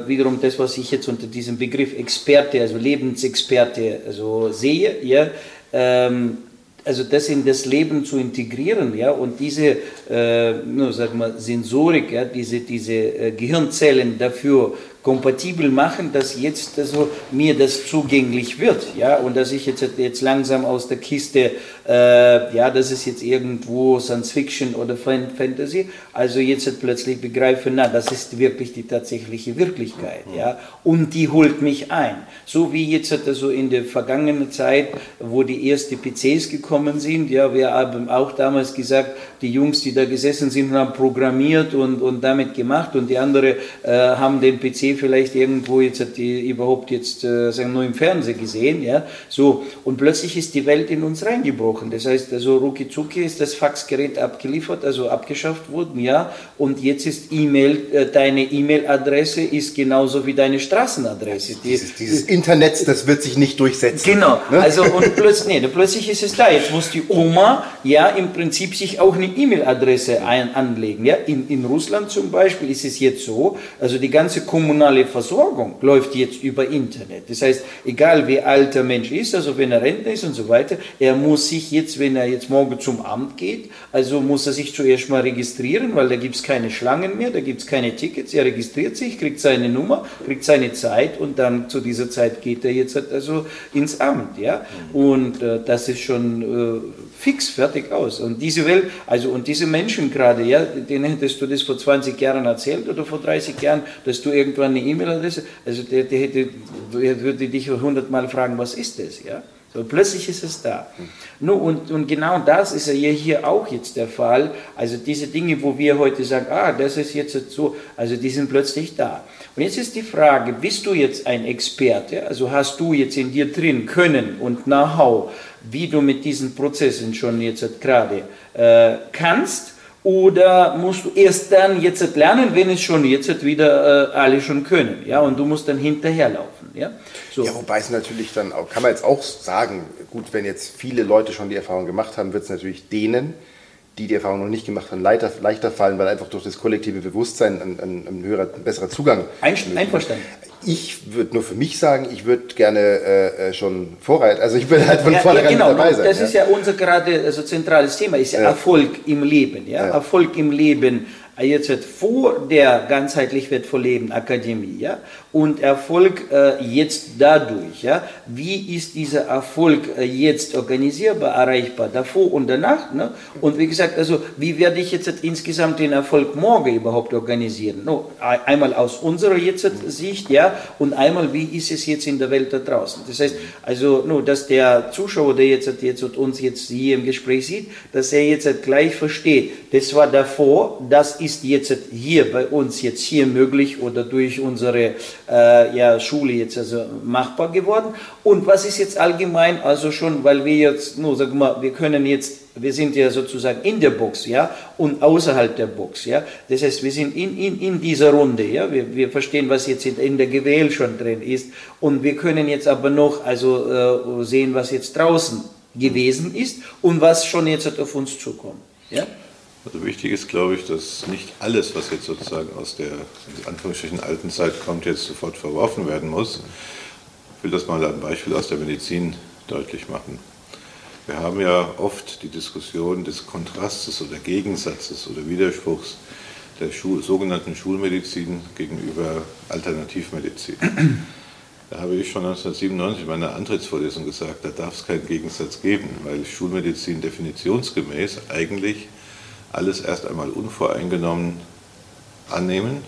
Speaker 2: wiederum das, was ich jetzt unter diesem Begriff Experte, also Lebensexperte, also sehe, ja, ähm, also das in das Leben zu integrieren, ja, und diese, äh, nur sag mal, Sensorik, ja, diese, diese äh, Gehirnzellen dafür kompatibel machen, dass jetzt also mir das zugänglich wird, ja, und dass ich jetzt, jetzt langsam aus der Kiste, äh, ja, das ist jetzt irgendwo Science Fiction oder Fantasy, also jetzt plötzlich begreife, na, das ist wirklich die tatsächliche Wirklichkeit, ja, und die holt mich ein, so wie jetzt also in der vergangenen Zeit, wo die ersten PCs gekommen sind, ja, wir haben auch damals gesagt, die Jungs, die da gesessen sind, haben programmiert und, und damit gemacht und die anderen äh, haben den PC vielleicht irgendwo jetzt die überhaupt jetzt äh, sagen nur im Fernsehen gesehen, ja, so und plötzlich ist die Welt in uns reingebrochen. Das heißt, also rucki ist das Faxgerät abgeliefert, also abgeschafft worden, ja, und jetzt ist E-Mail, äh, deine E-Mail-Adresse ist genauso wie deine Straßenadresse.
Speaker 4: Die, dieses, dieses Internet, das wird sich nicht durchsetzen.
Speaker 2: Genau, ne? also und plötzlich, nee, plötzlich ist es da. Jetzt muss die Oma ja im Prinzip sich auch eine E-Mail-Adresse anlegen. Ja, in, in Russland zum Beispiel ist es jetzt so, also die ganze kommunale Versorgung läuft jetzt über Internet. Das heißt, egal wie alt der Mensch ist, also wenn er Rentner ist und so weiter, er muss sich jetzt, wenn er jetzt morgen zum Amt geht, also muss er sich zuerst mal registrieren, weil da gibt es keine Schlangen mehr, da gibt es keine Tickets, er registriert sich, kriegt seine Nummer, kriegt seine Zeit und dann zu dieser Zeit geht er jetzt also ins Amt. Ja? Und äh, das ist schon äh, fix fertig aus. Und diese Welt, also und diese Menschen gerade, ja, denen hättest du das vor 20 Jahren erzählt oder vor 30 Jahren, dass du irgendwann eine E-Mail-Adresse, also der, der, hätte, der würde dich hundertmal fragen, was ist das, ja? So, plötzlich ist es da. No, und, und genau das ist ja hier auch jetzt der Fall. Also diese Dinge, wo wir heute sagen, ah, das ist jetzt so, also die sind plötzlich da. Und jetzt ist die Frage, bist du jetzt ein Experte? Also hast du jetzt in dir drin Können und Know-how, wie du mit diesen Prozessen schon jetzt gerade äh, kannst? Oder musst du erst dann jetzt lernen, wenn es schon jetzt wieder äh, alle schon können, ja, und du musst dann hinterherlaufen, ja.
Speaker 4: So. Ja, wobei es natürlich dann auch, kann man jetzt auch sagen, gut, wenn jetzt viele Leute schon die Erfahrung gemacht haben, wird es natürlich denen, die die Erfahrung noch nicht gemacht haben, leichter, leichter fallen, weil einfach durch das kollektive Bewusstsein ein, ein, ein höherer, ein besserer Zugang.
Speaker 2: Ein, einverstanden.
Speaker 4: Ich würde nur für mich sagen, ich würde gerne äh, äh schon vorreiten. Also ich will halt von ja, vornherein ja, genau, dabei sein.
Speaker 2: Das ja. ist ja unser gerade also zentrales Thema, ist ja, Erfolg im Leben. Ja? Erfolg im Leben jetzt vor der ganzheitlich wertvoll Leben Akademie, ja, und Erfolg äh, jetzt dadurch, ja, wie ist dieser Erfolg äh, jetzt organisierbar, erreichbar, davor und danach, ne? Und wie gesagt, also wie werde ich jetzt insgesamt den Erfolg morgen überhaupt organisieren? No, einmal aus unserer jetzt Sicht, ja, und einmal wie ist es jetzt in der Welt da draußen? Das heißt, also nur, dass der Zuschauer, der jetzt, jetzt uns jetzt hier im Gespräch sieht, dass er jetzt gleich versteht, das war davor, das ist jetzt hier bei uns jetzt hier möglich oder durch unsere äh, ja, Schule jetzt also machbar geworden. Und was ist jetzt allgemein, also schon, weil wir jetzt, nur sag mal, wir können jetzt, wir sind ja sozusagen in der Box, ja, und außerhalb der Box, ja. Das heißt, wir sind in, in, in dieser Runde, ja. Wir, wir verstehen, was jetzt in der Gewähl schon drin ist. Und wir können jetzt aber noch, also äh, sehen, was jetzt draußen gewesen ist und was schon jetzt auf uns zukommt, ja.
Speaker 3: Also wichtig ist, glaube ich, dass nicht alles, was jetzt sozusagen aus der in Anführungsstrichen alten Zeit kommt, jetzt sofort verworfen werden muss. Ich will das mal ein Beispiel aus der Medizin deutlich machen. Wir haben ja oft die Diskussion des Kontrastes oder Gegensatzes oder Widerspruchs der Schul sogenannten Schulmedizin gegenüber Alternativmedizin. Da habe ich schon 1997 in meiner Antrittsvorlesung gesagt, da darf es keinen Gegensatz geben, weil Schulmedizin definitionsgemäß eigentlich alles erst einmal unvoreingenommen annehmen,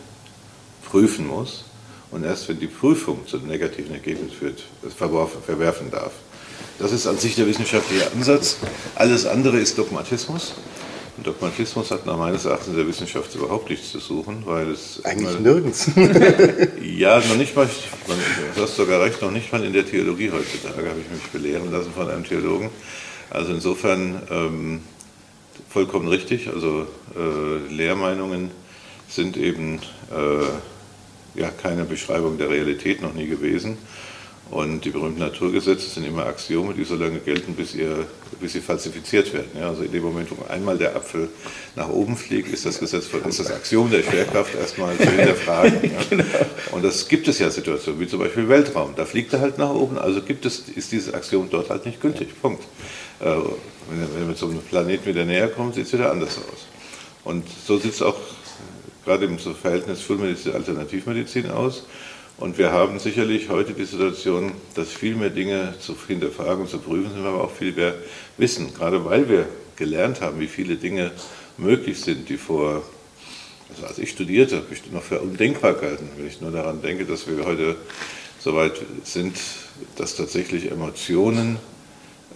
Speaker 3: prüfen muss und erst wenn die Prüfung zu einem negativen Ergebnis führt, es verwerfen darf. Das ist an sich der wissenschaftliche Ansatz. Alles andere ist Dogmatismus. Und Dogmatismus hat nach meines Erachtens in der Wissenschaft überhaupt nichts zu suchen, weil es.
Speaker 4: Eigentlich nirgends. *laughs* *laughs*
Speaker 3: ja, noch nicht mal, du hast sogar recht, noch nicht mal in der Theologie heutzutage habe ich mich belehren lassen von einem Theologen. Also insofern ähm, vollkommen richtig. Also äh, Lehrmeinungen sind eben äh, ja, keine Beschreibung der Realität noch nie gewesen. Und die berühmten Naturgesetze sind immer Axiome, die so lange gelten, bis, ihr, bis sie falsifiziert werden. Ja, also in dem Moment, wo einmal der Apfel nach oben fliegt, ist das Gesetz, ist das Axiom der Schwerkraft erstmal zu hinterfragen. Ja. *laughs* Genau. Und das gibt es ja Situationen, wie zum Beispiel Weltraum. Da fliegt er halt nach oben, also gibt es, ist dieses Axiom dort halt nicht gültig. Punkt. Äh, wenn so einem Planeten wieder näher kommt, sieht es wieder anders aus. Und so sieht es auch gerade im Verhältnis Schulmedizin-Alternativmedizin aus. Und wir haben sicherlich heute die Situation, dass viel mehr Dinge zu hinterfragen zu prüfen sind, aber auch viel mehr wissen. Gerade weil wir gelernt haben, wie viele Dinge möglich sind, die vor, also als ich studierte, habe ich noch für undenkbar gehalten, wenn ich nur daran denke, dass wir heute so weit sind, dass tatsächlich Emotionen äh,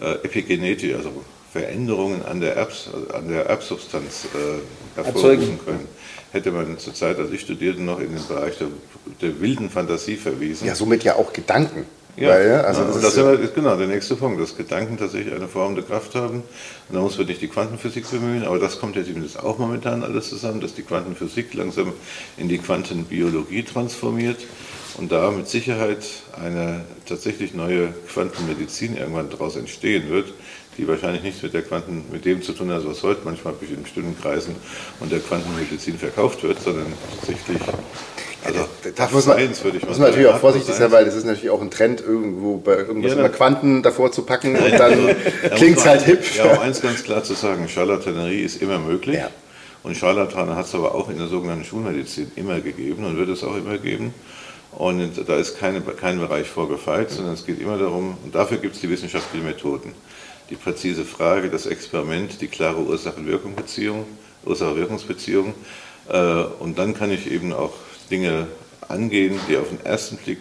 Speaker 3: Epigenetik, also Veränderungen an der, Erbs, an der Erbsubstanz äh, hervorrufen können hätte man zur Zeit, als ich studierte, noch in den Bereich der, der wilden Fantasie verwiesen.
Speaker 4: Ja, somit ja auch Gedanken.
Speaker 3: Ja, weil, also das, das ist, ja ist, genau der nächste Punkt, dass Gedanken tatsächlich eine Form der Kraft haben. Und da muss man nicht die Quantenphysik bemühen, aber das kommt ja zumindest auch momentan alles zusammen, dass die Quantenphysik langsam in die Quantenbiologie transformiert und da mit Sicherheit eine tatsächlich neue Quantenmedizin irgendwann daraus entstehen wird, die wahrscheinlich nichts mit der Quanten, mit dem zu tun hat, was heute manchmal in bestimmten Kreisen und der Quantenmedizin verkauft wird, sondern tatsächlich
Speaker 4: also, da muss man, Science, würde ich mal muss man natürlich auch vorsichtig sein, weil das ist natürlich auch ein Trend, irgendwo bei irgendwas ja, immer Quanten davor zu packen und dann also, klingt es halt hip.
Speaker 3: Ja, um eins ganz klar zu sagen, Charlatanerie ist immer möglich. Ja. Und Charlatane hat es aber auch in der sogenannten Schulmedizin immer gegeben und wird es auch immer geben. Und da ist keine, kein Bereich vorgefeilt, sondern es geht immer darum, und dafür gibt es die wissenschaftlichen Methoden die präzise Frage, das Experiment, die klare Ursache-Wirkung-Beziehung, Ursache-Wirkungsbeziehung. Äh, und dann kann ich eben auch Dinge angehen, die auf den ersten Blick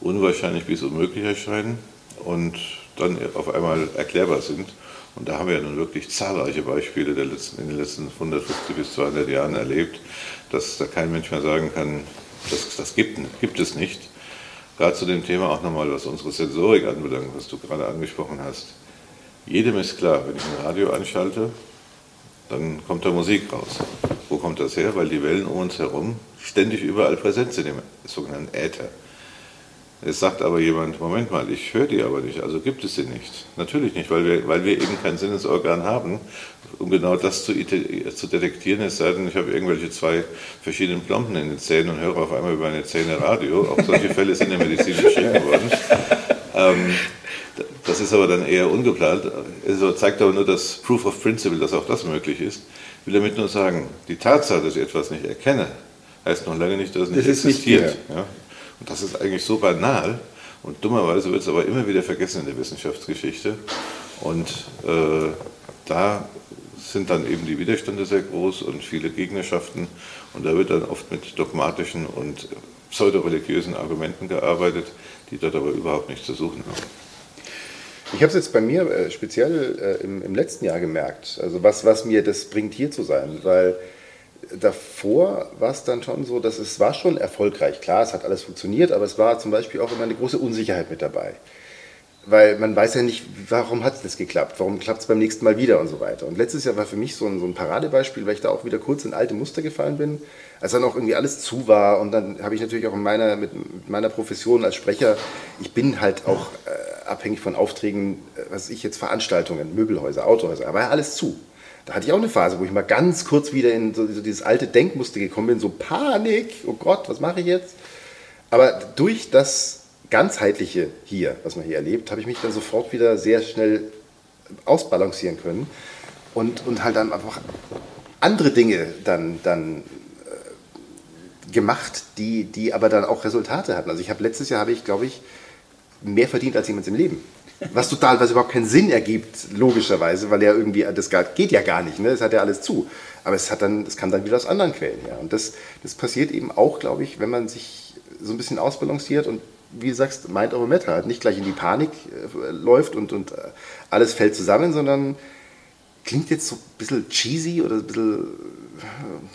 Speaker 3: unwahrscheinlich bis unmöglich erscheinen und dann auf einmal erklärbar sind. Und da haben wir ja nun wirklich zahlreiche Beispiele letzten, in den letzten 150 bis 200 Jahren erlebt, dass da kein Mensch mehr sagen kann, das, das gibt, gibt es nicht. Gerade zu dem Thema auch nochmal, was unsere Sensorik anbelangt, was du gerade angesprochen hast. Jedem ist klar, wenn ich ein Radio anschalte, dann kommt da Musik raus. Wo kommt das her? Weil die Wellen um uns herum ständig überall präsent sind im sogenannten Äther. Es sagt aber jemand, Moment mal, ich höre die aber nicht, also gibt es sie nicht. Natürlich nicht, weil wir, weil wir eben kein Sinnesorgan haben, um genau das zu, zu detektieren, es sei denn, ich habe irgendwelche zwei verschiedenen Plomben in den Zähnen und höre auf einmal über meine Zähne Radio. Auch solche Fälle sind in der Medizin beschrieben worden. Ähm, das ist aber dann eher ungeplant. Also zeigt aber nur das Proof of Principle, dass auch das möglich ist. Ich will damit nur sagen, die Tatsache, dass ich etwas nicht erkenne, heißt noch lange nicht, dass es nicht das existiert. Nicht ja? Und das ist eigentlich so banal. Und dummerweise wird es aber immer wieder vergessen in der Wissenschaftsgeschichte. Und äh, da sind dann eben die Widerstände sehr groß und viele Gegnerschaften. Und da wird dann oft mit dogmatischen und pseudoreligiösen Argumenten gearbeitet, die dort aber überhaupt nichts zu suchen haben.
Speaker 4: Ich habe es jetzt bei mir äh, speziell äh, im, letzten Jahr gemerkt, also was, was mir das bringt, hier zu sein, weil davor war es dann schon so, dass es war schon erfolgreich. Klar, es hat alles funktioniert, aber es war zum Beispiel auch immer eine große Unsicherheit mit dabei. Weil man weiß ja nicht, warum hat das geklappt, warum klappt es beim nächsten Mal wieder und so weiter. Und letztes Jahr war für mich so ein, so ein Paradebeispiel, weil ich da auch wieder kurz in alte Muster gefallen bin, als dann auch irgendwie alles zu war. Und dann habe ich natürlich auch in meiner, mit meiner Profession als Sprecher, ich bin halt auch... Äh, abhängig von Aufträgen, äh, was ich jetzt, Veranstaltungen, Möbelhäuser, Autohäuser, ja alles zu. Da hatte ich auch eine Phase, wo ich mal ganz kurz wieder in so, dieses alte Denkmuster gekommen bin, so Panik, oh Gott, was mache ich jetzt? Aber durch das Ganzheitliche hier, was man hier erlebt, habe ich mich dann sofort wieder sehr schnell ausbalancieren können und, und halt dann einfach andere Dinge dann, dann äh, gemacht, die, die aber dann auch Resultate hatten. Also ich habe letztes Jahr habe ich, glaube ich, mehr verdient als jemand im Leben. Was total, was überhaupt keinen Sinn ergibt, logischerweise, weil ja irgendwie, das geht ja gar nicht, ne? Es hat ja alles zu. Aber es hat dann, das kam dann wieder aus anderen Quellen, ja. Und das, das passiert eben auch, glaube ich, wenn man sich so ein bisschen ausbalanciert und wie du sagst, Mind over Matter, nicht gleich in die Panik äh, läuft und, und äh, alles fällt zusammen, sondern klingt jetzt so ein bisschen cheesy oder ein bisschen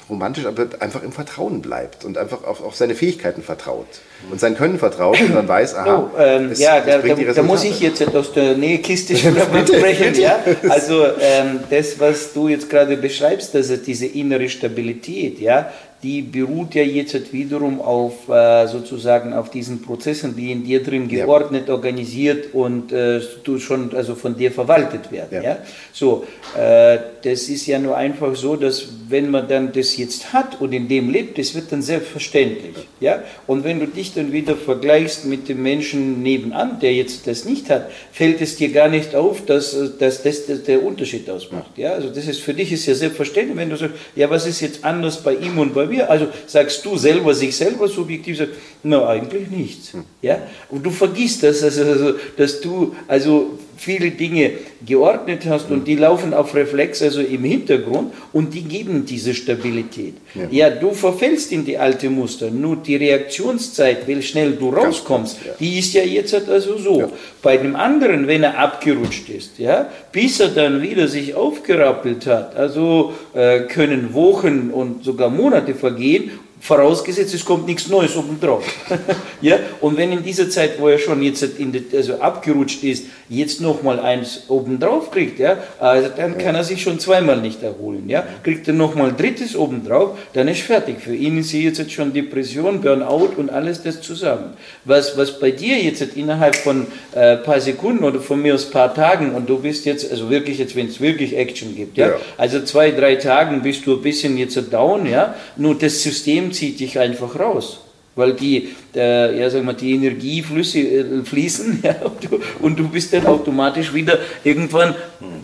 Speaker 4: romantisch, aber einfach im Vertrauen bleibt und einfach auf, auf seine Fähigkeiten vertraut und sein Können vertraut und dann weiß, aha,
Speaker 2: oh, ähm, es, ja, da, da, da, muss ich jetzt aus der Nähekiste *laughs* sprechen. ja? Also ähm, das, was du jetzt gerade beschreibst, also diese innere Stabilität, ja, die beruht ja jetzt wiederum auf äh, sozusagen auf diesen Prozessen, die in dir drin geordnet, ja. organisiert und äh, schon also von dir verwaltet werden. Ja. ja? So, äh, das ist ja nur einfach so, dass wenn man dann das jetzt hat und in dem lebt, das wird dann selbstverständlich. Ja? Und wenn du dich dann wieder vergleichst mit dem Menschen nebenan, der jetzt das nicht hat, fällt es dir gar nicht auf, dass, dass das, das der Unterschied ausmacht. Ja? Also das ist für dich ist ja selbstverständlich, wenn du sagst, ja, was ist jetzt anders bei ihm und bei mir? Also sagst du selber sich selber subjektiv, sagst, na eigentlich nichts. Hm. Ja? Und du vergisst das, also, dass du also viele Dinge geordnet hast und die laufen auf Reflex, also im Hintergrund und die geben diese Stabilität. Ja, ja du verfällst in die alte Muster, nur die Reaktionszeit, wie schnell du rauskommst, ja. die ist ja jetzt halt also so. Ja. Bei dem anderen, wenn er abgerutscht ist, ja, bis er dann wieder sich aufgerappelt hat, also äh, können Wochen und sogar Monate vergehen Vorausgesetzt, es kommt nichts Neues obendrauf. *laughs* ja? Und wenn in dieser Zeit, wo er schon jetzt die, also abgerutscht ist, jetzt nochmal eins obendrauf kriegt, ja, also dann kann er sich schon zweimal nicht erholen. Ja? Kriegt er nochmal drittes obendrauf, dann ist fertig. Für ihn ist jetzt schon Depression, Burnout und alles das zusammen. Was, was bei dir jetzt innerhalb von ein äh, paar Sekunden oder von mir aus paar Tagen und du bist jetzt, also wirklich jetzt, wenn es wirklich Action gibt, ja? ja, also zwei, drei Tagen bist du ein bisschen jetzt down, ja, nur das System zieht dich einfach raus weil die, äh, ja, sagen wir, die Energieflüsse äh, fließen *laughs* ja, und, du, und, du, bist dann automatisch wieder irgendwann,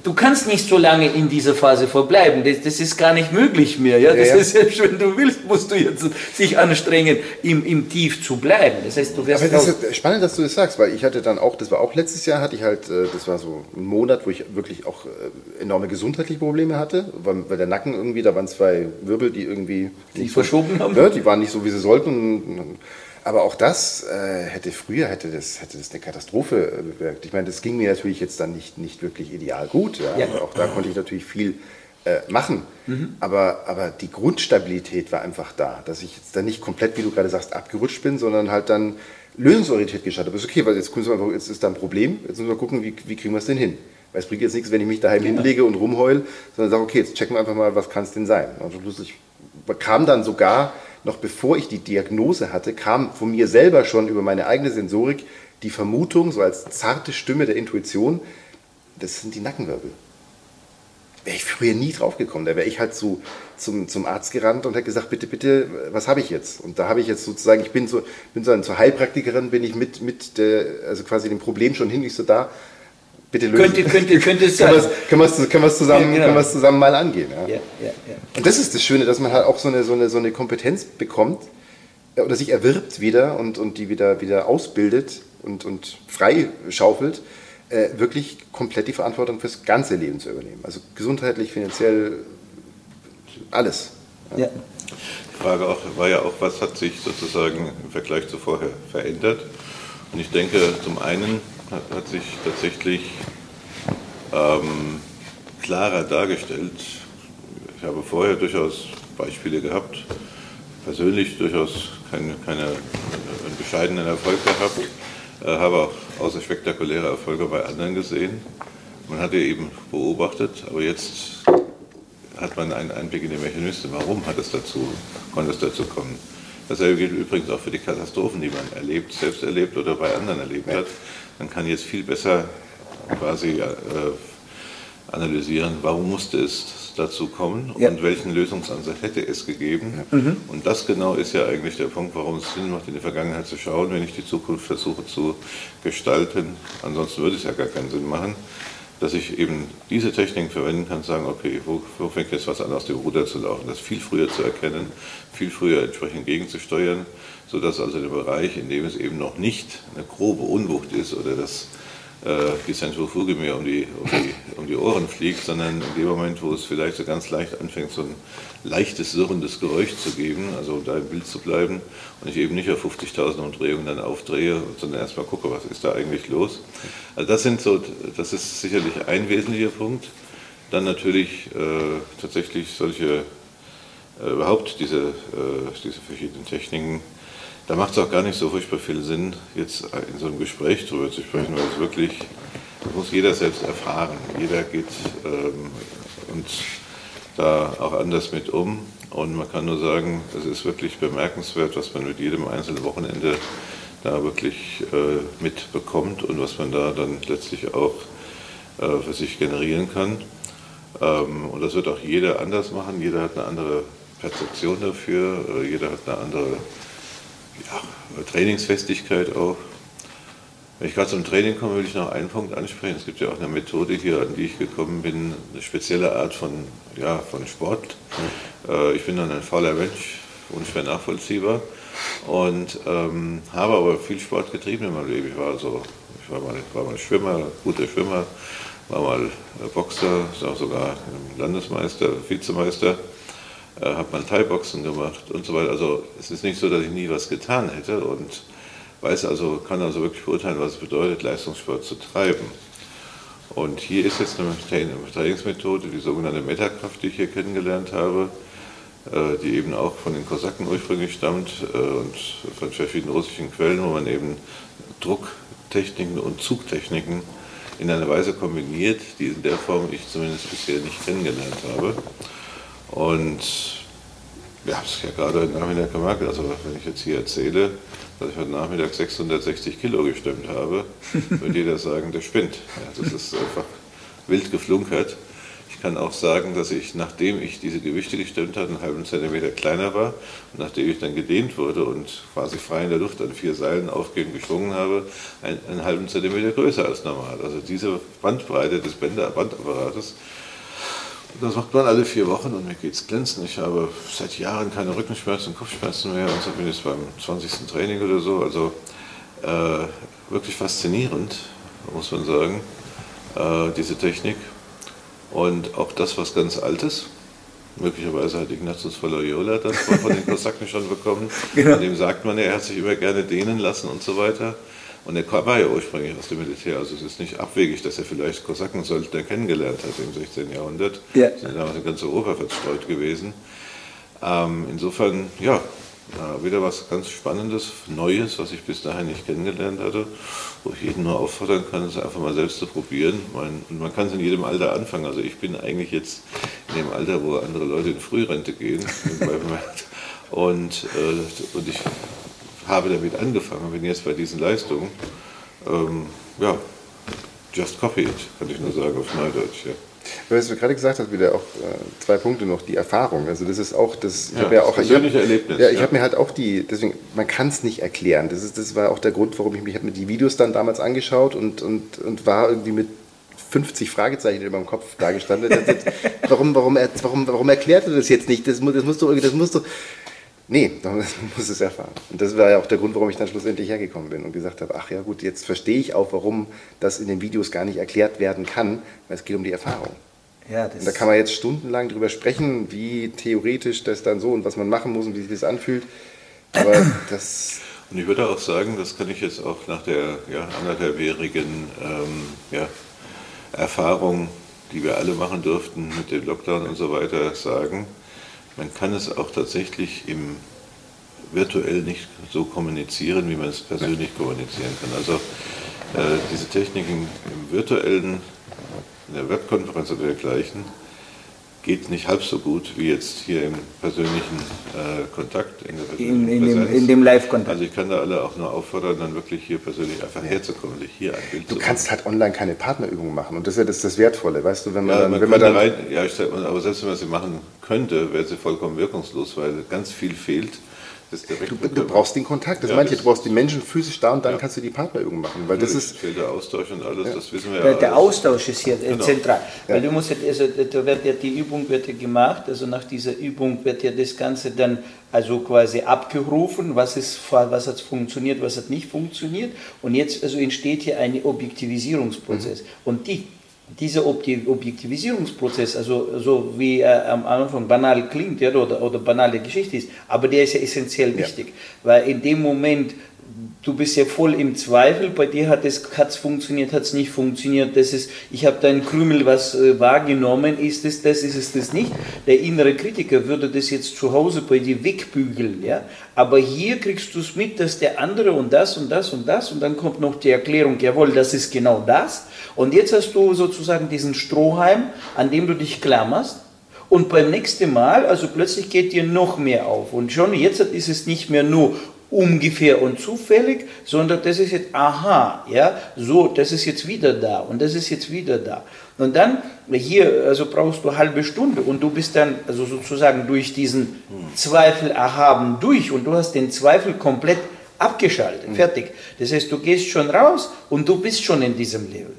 Speaker 2: du kannst nicht so lange in dieser Phase verbleiben, das, das ist gar nicht möglich mehr. Ja? Das ja, ja. ist selbst wenn du willst, musst du jetzt sich anstrengen, im, im Tief zu bleiben. Das heißt, du wirst
Speaker 4: Aber das ist spannend, dass du das sagst, weil ich hatte dann auch, das war auch letztes Jahr, hatte ich halt, äh, das war so ein Monat, wo ich wirklich auch äh, enorme gesundheitliche Probleme hatte, weil, der Nacken irgendwie, da waren zwei Wirbel, die irgendwie...
Speaker 2: Die verschoben haben?
Speaker 4: Ja, die waren nicht so, wie sie sollten aber auch das äh, hätte früher hätte das, hätte das eine Katastrophe äh, bewirkt. Ich meine, das ging mir natürlich jetzt dann nicht, nicht wirklich ideal gut. Ja? ja. Auch da konnte ich natürlich viel äh, machen. Mhm. Aber, aber die Grundstabilität war einfach da, dass ich jetzt dann nicht komplett, wie du gerade sagst, abgerutscht bin, sondern halt dann lösungsorientiert geschaut habe. Ist okay, weil jetzt, einfach, jetzt ist da ein Problem, jetzt müssen wir gucken, wie, wie kriegen wir es denn hin. Weil es bringt jetzt nichts, wenn ich mich daheim ja. hinlege und rumheule, sondern sage, okay, jetzt checken wir einfach mal, was kann es denn sein. Also ich kam dann sogar noch bevor ich die Diagnose hatte, kam von mir selber schon über meine eigene Sensorik die Vermutung, so als zarte Stimme der Intuition, das sind die Nackenwirbel. Wäre ich früher nie drauf gekommen. Da wäre ich halt so zum, zum Arzt gerannt und hätte gesagt, bitte, bitte, was habe ich jetzt? Und da habe ich jetzt sozusagen, ich bin so, bin so eine zur Heilpraktikerin, bin ich mit, mit der, also quasi dem Problem schon hin, nicht so da, bitte lösen.
Speaker 2: Könnte, könnte, könnte es *laughs* sein.
Speaker 4: Können wir es können zusammen, ja, genau. zusammen mal angehen. Ja? Ja, und das ist das Schöne, dass man halt auch so eine, so eine, so eine Kompetenz bekommt äh, oder sich erwirbt wieder und, und die wieder, wieder ausbildet und, und frei schaufelt, äh, wirklich komplett die Verantwortung fürs ganze Leben zu übernehmen. Also gesundheitlich, finanziell, alles.
Speaker 3: Ja. Die Frage auch, war ja auch, was hat sich sozusagen im Vergleich zu vorher verändert? Und ich denke, zum einen hat, hat sich tatsächlich ähm, klarer dargestellt. Ich habe vorher durchaus Beispiele gehabt, persönlich durchaus keine, keine einen bescheidenen Erfolg gehabt, äh, habe auch außer spektakuläre Erfolge bei anderen gesehen. Man hat ja eben beobachtet, aber jetzt hat man einen Einblick in die Mechanismen. Warum hat es dazu, konnte es dazu kommen? Dasselbe gilt übrigens auch für die Katastrophen, die man erlebt, selbst erlebt oder bei anderen erlebt hat. Man kann jetzt viel besser quasi äh, analysieren, warum musste es dazu kommen ja. und welchen Lösungsansatz hätte es gegeben. Mhm. Und das genau ist ja eigentlich der Punkt, warum es Sinn macht, in die Vergangenheit zu schauen, wenn ich die Zukunft versuche zu gestalten. Ansonsten würde es ja gar keinen Sinn machen, dass ich eben diese Techniken verwenden kann, sagen, okay, wo, wo fängt jetzt was an, aus dem Ruder zu laufen, das viel früher zu erkennen, viel früher entsprechend gegenzusteuern, sodass also der Bereich, in dem es eben noch nicht eine grobe Unwucht ist oder das äh, die Zentrifuge mir um die, um, die, um die Ohren fliegt, sondern in dem Moment, wo es vielleicht so ganz leicht anfängt, so ein leichtes, surrendes Geräusch zu geben, also da im Bild zu bleiben und ich eben nicht auf 50.000 Umdrehungen dann aufdrehe, sondern erstmal gucke, was ist da eigentlich los. Also das sind so, das ist sicherlich ein wesentlicher Punkt. Dann natürlich äh, tatsächlich solche, äh, überhaupt diese, äh, diese verschiedenen Techniken, da macht es auch gar nicht so furchtbar viel Sinn, jetzt in so einem Gespräch darüber zu sprechen, weil es wirklich, das muss jeder selbst erfahren. Jeder geht ähm, und da auch anders mit um. Und man kann nur sagen, es ist wirklich bemerkenswert, was man mit jedem einzelnen Wochenende da wirklich äh, mitbekommt und was man da dann letztlich auch äh, für sich generieren kann. Ähm, und das wird auch jeder anders machen. Jeder hat eine andere Perzeption dafür, äh, jeder hat eine andere ja, Trainingsfestigkeit auch. Wenn ich gerade zum Training komme, will ich noch einen Punkt ansprechen. Es gibt ja auch eine Methode hier, an die ich gekommen bin, eine spezielle Art von, ja, von Sport. Äh, ich bin dann ein fauler Mensch, unschwer nachvollziehbar und ähm, habe aber viel Sport getrieben in meinem Leben. Ich war, also, ich war, mal, war mal Schwimmer, guter Schwimmer, war mal Boxer, sogar Landesmeister, Vizemeister äh, habe mal Thai-Boxen gemacht und so weiter. Also es ist nicht so, dass ich nie was getan hätte und weiß also, kann also wirklich beurteilen, was es bedeutet, Leistungssport zu treiben. Und hier ist jetzt eine Trainingsmethode, die sogenannte Metakraft, die ich hier kennengelernt habe, äh, die eben auch von den Kosaken ursprünglich stammt äh, und von verschiedenen russischen Quellen, wo man eben Drucktechniken und Zugtechniken in einer Weise kombiniert, die in der Form ich zumindest bisher nicht kennengelernt habe. Und wir haben es ja gerade heute Nachmittag gemerkt, also wenn ich jetzt hier erzähle, dass ich heute Nachmittag 660 Kilo gestemmt habe, *laughs* würde jeder sagen, der spinnt. Ja, das ist einfach wild geflunkert. Ich kann auch sagen, dass ich, nachdem ich diese Gewichte gestemmt hatte, einen halben Zentimeter kleiner war und nachdem ich dann gedehnt wurde und quasi frei in der Luft an vier Seilen aufgehend geschwungen habe, einen, einen halben Zentimeter größer als normal. Also diese Bandbreite des Bänderapparates das macht man alle vier Wochen und mir geht es glänzend. Ich habe seit Jahren keine Rückenschmerzen, Kopfschmerzen mehr und bin jetzt beim 20. Training oder so. Also äh, wirklich faszinierend, muss man sagen, äh, diese Technik. Und auch das, was ganz Altes. Möglicherweise hat Ignatius von Loyola das von den *laughs* Kosaken schon bekommen. Genau. Von dem sagt man, er hat sich immer gerne dehnen lassen und so weiter. Und er war ja ursprünglich aus dem Militär, also es ist nicht abwegig, dass er vielleicht Kosakensöldner kennengelernt hat im 16. Jahrhundert. Ja. Sind damals in ganz Europa verstreut gewesen. Ähm, insofern, ja, wieder was ganz Spannendes, Neues, was ich bis dahin nicht kennengelernt hatte, wo ich jeden nur auffordern kann, es einfach mal selbst zu probieren. Man, und man kann es in jedem Alter anfangen. Also ich bin eigentlich jetzt in dem Alter, wo andere Leute in Frührente gehen. *laughs* und, äh, und ich habe damit angefangen, bin jetzt bei diesen Leistungen. Ähm, ja, just copy it, kann ich nur sagen auf Neudeutsch. Ja.
Speaker 4: Was du gerade gesagt hast, wieder auch äh, zwei Punkte noch, die Erfahrung. Also das ist auch, das,
Speaker 3: ich ja, habe ja auch,
Speaker 4: ich hab, Erlebnis. Ja, ich ja. habe mir halt auch die, deswegen, man kann es nicht erklären. Das, ist, das war auch der Grund, warum ich mich habe mir die Videos dann damals angeschaut und, und, und war irgendwie mit 50 Fragezeichen in meinem Kopf dargestanden. warum, warum, warum, warum erklärt er das jetzt nicht? Das, das musst du, das musst du, Nee, *laughs* man muss es erfahren. Und das war ja auch der Grund, warum ich dann schlussendlich hergekommen bin und gesagt habe, ach ja gut, jetzt verstehe ich auch, warum das in den Videos gar nicht erklärt werden kann, weil es geht um die Erfahrung. Ja, und da kann man jetzt stundenlang drüber sprechen, wie theoretisch das dann so und was man machen muss und wie sich das anfühlt. Aber *coughs* das.
Speaker 3: Und ich würde auch sagen, das kann ich jetzt auch nach der ja, anderthalbjährigen ähm, ja, Erfahrung, die wir alle machen durften mit dem Lockdown und so weiter, sagen man kann es auch tatsächlich im virtuell nicht so kommunizieren, wie man es persönlich kommunizieren kann. Also äh, diese Techniken im virtuellen, in der Webkonferenz oder dergleichen, geht nicht halb so gut wie jetzt hier im persönlichen äh, Kontakt.
Speaker 2: In, in, in, dem, in dem Live-Kontakt.
Speaker 3: Also ich kann da alle auch nur auffordern, dann wirklich hier persönlich einfach ja. herzukommen, sich hier ein
Speaker 4: Bild Du kannst halt online keine Partnerübungen machen und das ist ja das, das Wertvolle, weißt du, wenn man
Speaker 3: ja,
Speaker 4: dann...
Speaker 3: Man
Speaker 4: wenn
Speaker 3: man dann rein, ja, ich sag, aber selbst wenn man sie machen könnte, wäre sie vollkommen wirkungslos, weil ganz viel fehlt.
Speaker 4: Du, du, brauchst den Kontakt. Das ja, manche, du brauchst die Menschen physisch da und dann ja. kannst du die Partnerübungen machen. Weil das ist
Speaker 3: der Austausch und alles, ja. das wissen wir
Speaker 2: ja. Der, Austausch ist hier genau. zentral. Weil du musst, also, da wird ja die Übung wird ja gemacht, also nach dieser Übung wird ja das Ganze dann also quasi abgerufen, was, ist, was hat funktioniert, was hat nicht funktioniert. Und jetzt also entsteht hier ein Objektivisierungsprozess. Mhm. Und die dieser Objektivisierungsprozess, also so wie er am Anfang banal klingt ja, oder, oder banale Geschichte ist, aber der ist ja essentiell wichtig, ja. weil in dem Moment, du bist ja voll im Zweifel, bei dir hat es hat's funktioniert, hat es nicht funktioniert, das ist, ich habe da Krümel was äh, wahrgenommen, ist es das, ist es das nicht. Der innere Kritiker würde das jetzt zu Hause bei dir wegbügeln, ja, aber hier kriegst du es mit, dass der andere und das und das und das und dann kommt noch die Erklärung, jawohl, das ist genau das. Und jetzt hast du sozusagen diesen Strohhalm, an dem du dich klammerst. Und beim nächsten Mal, also plötzlich geht dir noch mehr auf. Und schon jetzt ist es nicht mehr nur ungefähr und zufällig, sondern das ist jetzt, aha, ja, so, das ist jetzt wieder da und das ist jetzt wieder da. Und dann, hier, also brauchst du eine halbe Stunde und du bist dann, also sozusagen durch diesen Zweifel erhaben durch und du hast den Zweifel komplett abgeschaltet, mhm. fertig. Das heißt, du gehst schon raus und du bist schon in diesem Level.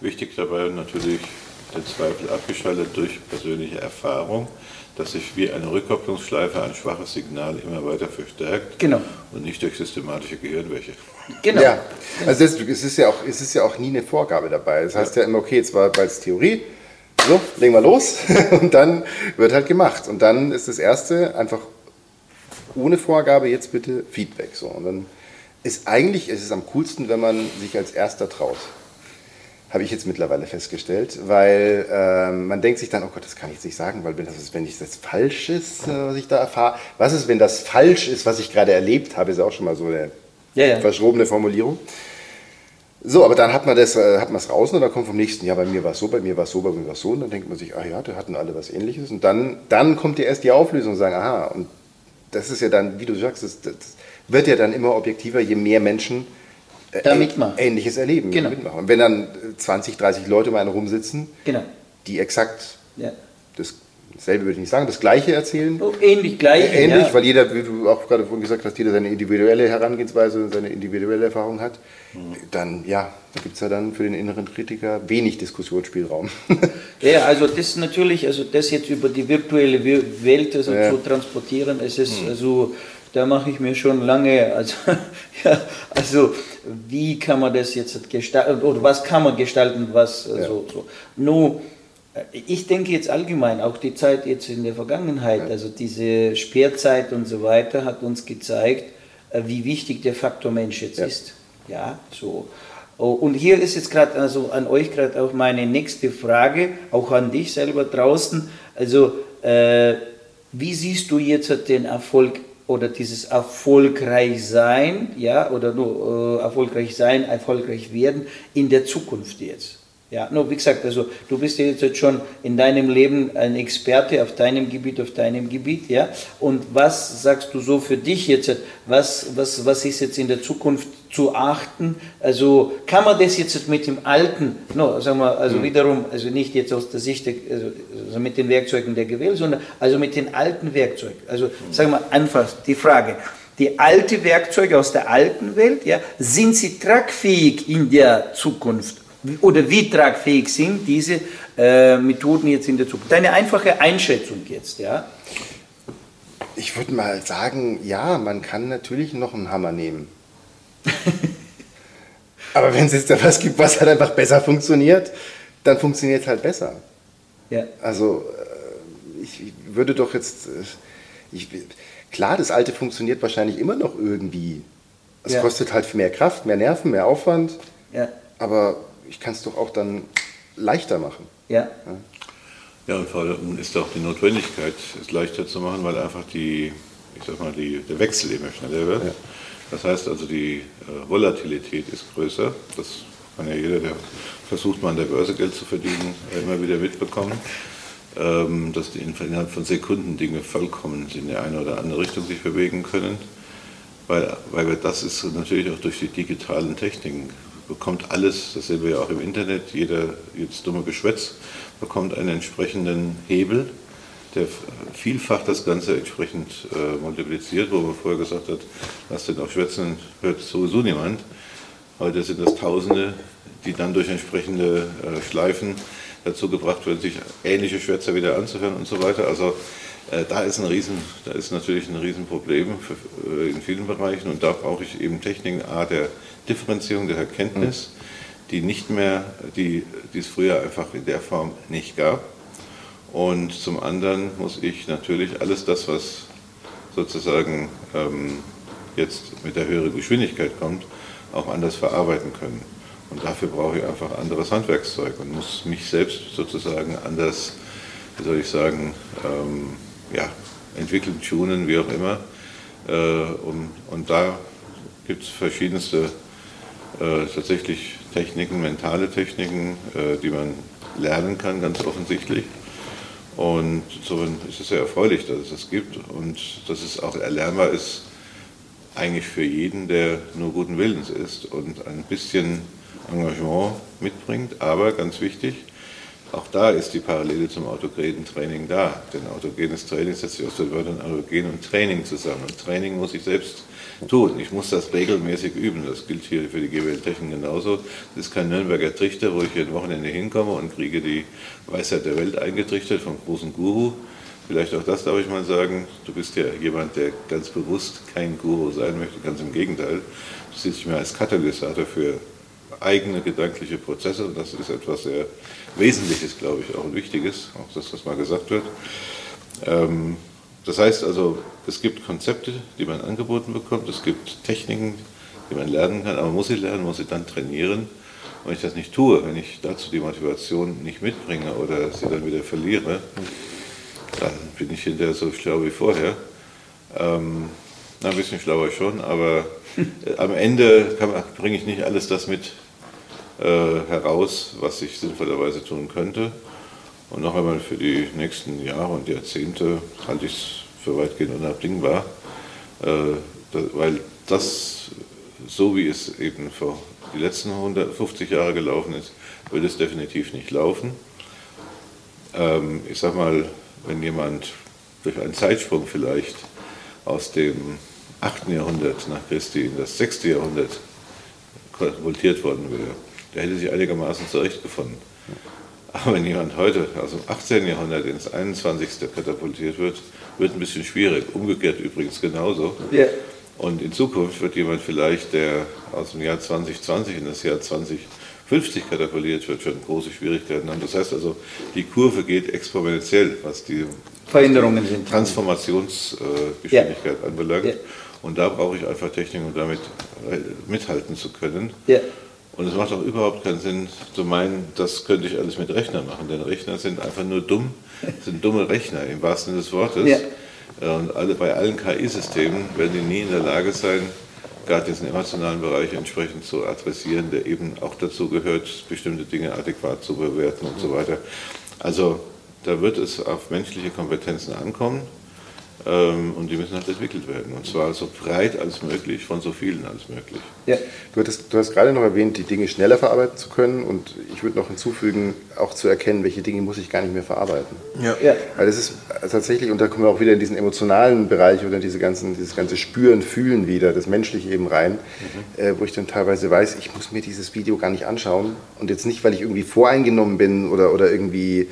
Speaker 3: Wichtig dabei natürlich den Zweifel abgeschaltet durch persönliche Erfahrung dass sich wie eine Rückkopplungsschleife ein schwaches Signal immer weiter verstärkt
Speaker 2: genau.
Speaker 3: und nicht durch systematische Gehirnwäsche.
Speaker 4: Genau. Ja, also das, es, ist ja auch, es ist ja auch nie eine Vorgabe dabei. Das heißt ja, ja immer, okay, jetzt war es Theorie, so, legen wir los *laughs* und dann wird halt gemacht. Und dann ist das Erste einfach ohne Vorgabe jetzt bitte Feedback. So. Und dann ist eigentlich, es ist am coolsten, wenn man sich als Erster traut habe ich jetzt mittlerweile festgestellt, weil äh, man denkt sich dann, oh Gott, das kann ich jetzt nicht sagen, weil wenn das ist, wenn ich das falsch ist, äh, was ich da erfahre, was ist, wenn das falsch ist, was ich gerade erlebt habe, ist auch schon mal so eine ja, ja. verschrobene Formulierung. So, aber dann hat man das, äh, hat man es draußen und dann kommt vom nächsten, ja, bei mir war es so, bei mir war es so, bei mir war es so, und dann denkt man sich, ah ja, da hatten alle was ähnliches und dann, dann kommt ja erst die Auflösung und sagen, aha, und das ist ja dann, wie du sagst, das, das wird ja dann immer objektiver, je mehr Menschen
Speaker 2: da mitmachen.
Speaker 4: Ähnliches erleben. Genau. Mitmachen. Und wenn dann 20, 30 Leute mal rumsitzen,
Speaker 2: genau.
Speaker 4: die exakt ja. das selbe würde ich nicht sagen, das Gleiche erzählen.
Speaker 2: Oh, ähnlich, gleich.
Speaker 4: Äh, ähnlich, ja. weil jeder, wie du auch gerade vorhin gesagt hast, jeder seine individuelle Herangehensweise und seine individuelle Erfahrung hat. Mhm. Dann, ja, da gibt es ja dann für den inneren Kritiker wenig Diskussionsspielraum. *laughs*
Speaker 2: ja, also das natürlich, also das jetzt über die virtuelle Welt also ja. zu transportieren, es ist mhm. also da mache ich mir schon lange, also, *laughs* ja, also wie kann man das jetzt gestalten, oder was kann man gestalten, was ja. so, so. Nur, ich denke jetzt allgemein, auch die Zeit jetzt in der Vergangenheit, also diese Sperrzeit und so weiter, hat uns gezeigt, äh, wie wichtig der Faktor Mensch jetzt ja. ist. Ja, so. Oh, und hier ist jetzt gerade also an euch gerade auch meine nächste Frage, auch an dich selber draußen. Also, äh, wie siehst du jetzt den Erfolg oder dieses erfolgreich sein, ja, oder nur äh, erfolgreich sein, erfolgreich werden in der Zukunft jetzt. Ja, nur wie gesagt, also du bist jetzt schon in deinem Leben ein Experte auf deinem Gebiet, auf deinem Gebiet, ja. Und was sagst du so für dich jetzt? Was, was, was ist jetzt in der Zukunft zu achten? Also kann man das jetzt mit dem alten, no, sagen wir, also mhm. wiederum, also nicht jetzt aus der Sicht, der, also, also mit den Werkzeugen der Gewähl, sondern also mit den alten Werkzeugen. Also mhm. sagen wir einfach die Frage, die alte Werkzeuge aus der alten Welt, ja, sind sie tragfähig in der Zukunft? Oder wie tragfähig sind diese äh, Methoden jetzt in der Zukunft? Deine einfache Einschätzung jetzt, ja?
Speaker 4: Ich würde mal sagen, ja, man kann natürlich noch einen Hammer nehmen. *laughs* Aber wenn es jetzt da was gibt, was halt einfach besser funktioniert, dann funktioniert es halt besser.
Speaker 2: Ja.
Speaker 4: Also äh, ich würde doch jetzt, äh, ich, klar, das Alte funktioniert wahrscheinlich immer noch irgendwie. Es ja. kostet halt mehr Kraft, mehr Nerven, mehr Aufwand.
Speaker 2: Ja.
Speaker 4: Aber ich kann es doch auch dann leichter machen.
Speaker 2: Ja.
Speaker 3: ja. Ja, und vor allem ist auch die Notwendigkeit, es leichter zu machen, weil einfach die, ich sag mal, die, der Wechsel immer schneller wird. Ja. Das heißt also, die äh, Volatilität ist größer. Das kann ja jeder, der versucht, mal an der Börse Geld zu verdienen, immer wieder mitbekommen. ähm, dass die innerhalb von Sekunden Dinge vollkommen in die eine oder andere Richtung sich bewegen können. Weil, weil das ist natürlich auch durch die digitalen Techniken bekommt alles, das sehen wir ja auch im Internet, jeder, jedes dumme Geschwätz bekommt einen entsprechenden Hebel, der vielfach das Ganze entsprechend äh, multipliziert, wo man vorher gesagt hat, lass den auch schwätzen, hört sowieso niemand. Heute sind das Tausende, die dann durch entsprechende äh, Schleifen dazu gebracht werden, sich ähnliche Schwätzer wieder anzuhören und so weiter. Also äh, da ist ein Riesen, da ist natürlich ein Riesenproblem für, äh, in vielen Bereichen und da brauche ich eben Techniken A der Differenzierung der Erkenntnis, die nicht mehr, die, die es früher einfach in der Form nicht gab. Und zum anderen muss ich natürlich alles das, was sozusagen ähm, jetzt mit der höheren Geschwindigkeit kommt, auch anders verarbeiten können. Und dafür brauche ich einfach anderes Handwerkszeug und muss mich selbst sozusagen anders, wie soll ich sagen, ähm, ja, entwickeln, tunen, wie auch immer. Äh, und, und da gibt es verschiedenste äh, tatsächlich Techniken, mentale Techniken, äh, die man lernen kann, ganz offensichtlich. Und so ist es sehr erfreulich, dass es das gibt und dass es auch erlernbar ist, eigentlich für jeden, der nur guten Willens ist und ein bisschen Engagement mitbringt. Aber ganz wichtig, auch da ist die Parallele zum autogenen Training da. Denn autogenes Training setzt sich aus den Wörtern autogen und Training zusammen. Und Training muss ich selbst tun. Ich muss das regelmäßig üben. Das gilt hier für die GWL-Technik genauso. Das ist kein Nürnberger Trichter, wo ich ein Wochenende hinkomme und kriege die Weisheit der Welt eingetrichtert vom großen Guru. Vielleicht auch das darf ich mal sagen. Du bist ja jemand, der ganz bewusst kein Guru sein möchte. Ganz im Gegenteil. Du siehst dich mehr als Katalysator für eigene gedankliche Prozesse und das ist etwas sehr Wesentliches, glaube ich, auch ein Wichtiges, auch dass das mal gesagt wird. Ähm, das heißt also, es gibt Konzepte, die man angeboten bekommt, es gibt Techniken, die man lernen kann, aber muss sie lernen, muss sie dann trainieren. Und wenn ich das nicht tue, wenn ich dazu die Motivation nicht mitbringe oder sie dann wieder verliere, dann bin ich hinterher so schlau wie vorher. Ähm, ein bisschen schlauer schon, aber äh, am Ende bringe ich nicht alles das mit äh, heraus, was ich sinnvollerweise tun könnte. Und noch einmal für die nächsten Jahre und Jahrzehnte halte ich es für weitgehend unabdingbar, äh, weil das, so wie es eben vor die letzten 150 Jahre gelaufen ist, wird es definitiv nicht laufen. Ähm, ich sag mal, wenn jemand durch einen Zeitsprung vielleicht aus dem 8. Jahrhundert nach Christi in das 6. Jahrhundert katapultiert worden wäre, der hätte sich einigermaßen zurechtgefunden. Aber wenn jemand heute aus dem 18. Jahrhundert ins 21. katapultiert wird, wird ein bisschen schwierig. Umgekehrt übrigens genauso. Ja. Und in Zukunft wird jemand vielleicht, der aus dem Jahr 2020 in das Jahr 2050 katapultiert wird, schon große Schwierigkeiten haben. Das heißt also, die Kurve geht exponentiell, was die
Speaker 2: Veränderungen sind.
Speaker 3: Transformationsgeschwindigkeit ja. anbelangt. Ja. Und da brauche ich einfach Technik, um damit mithalten zu können. Und es macht auch überhaupt keinen Sinn zu meinen, das könnte ich alles mit Rechnern machen, denn Rechner sind einfach nur dumm, sind dumme Rechner im wahrsten Sinne des Wortes. Ja. Und alle, bei allen KI-Systemen werden die nie in der Lage sein, gerade diesen emotionalen Bereich entsprechend zu adressieren, der eben auch dazu gehört, bestimmte Dinge adäquat zu bewerten und so weiter. Also da wird es auf menschliche Kompetenzen ankommen. Ähm, und die müssen halt entwickelt werden. Und zwar so breit als möglich, von so vielen als möglich.
Speaker 4: Ja, du, hattest, du hast gerade noch erwähnt, die Dinge schneller verarbeiten zu können. Und ich würde noch hinzufügen, auch zu erkennen, welche Dinge muss ich gar nicht mehr verarbeiten. Ja. ja. Weil das ist tatsächlich, und da kommen wir auch wieder in diesen emotionalen Bereich oder diese ganzen, dieses ganze Spüren, Fühlen wieder, das Menschliche eben rein, mhm. äh, wo ich dann teilweise weiß, ich muss mir dieses Video gar nicht anschauen. Und jetzt nicht, weil ich irgendwie voreingenommen bin oder, oder irgendwie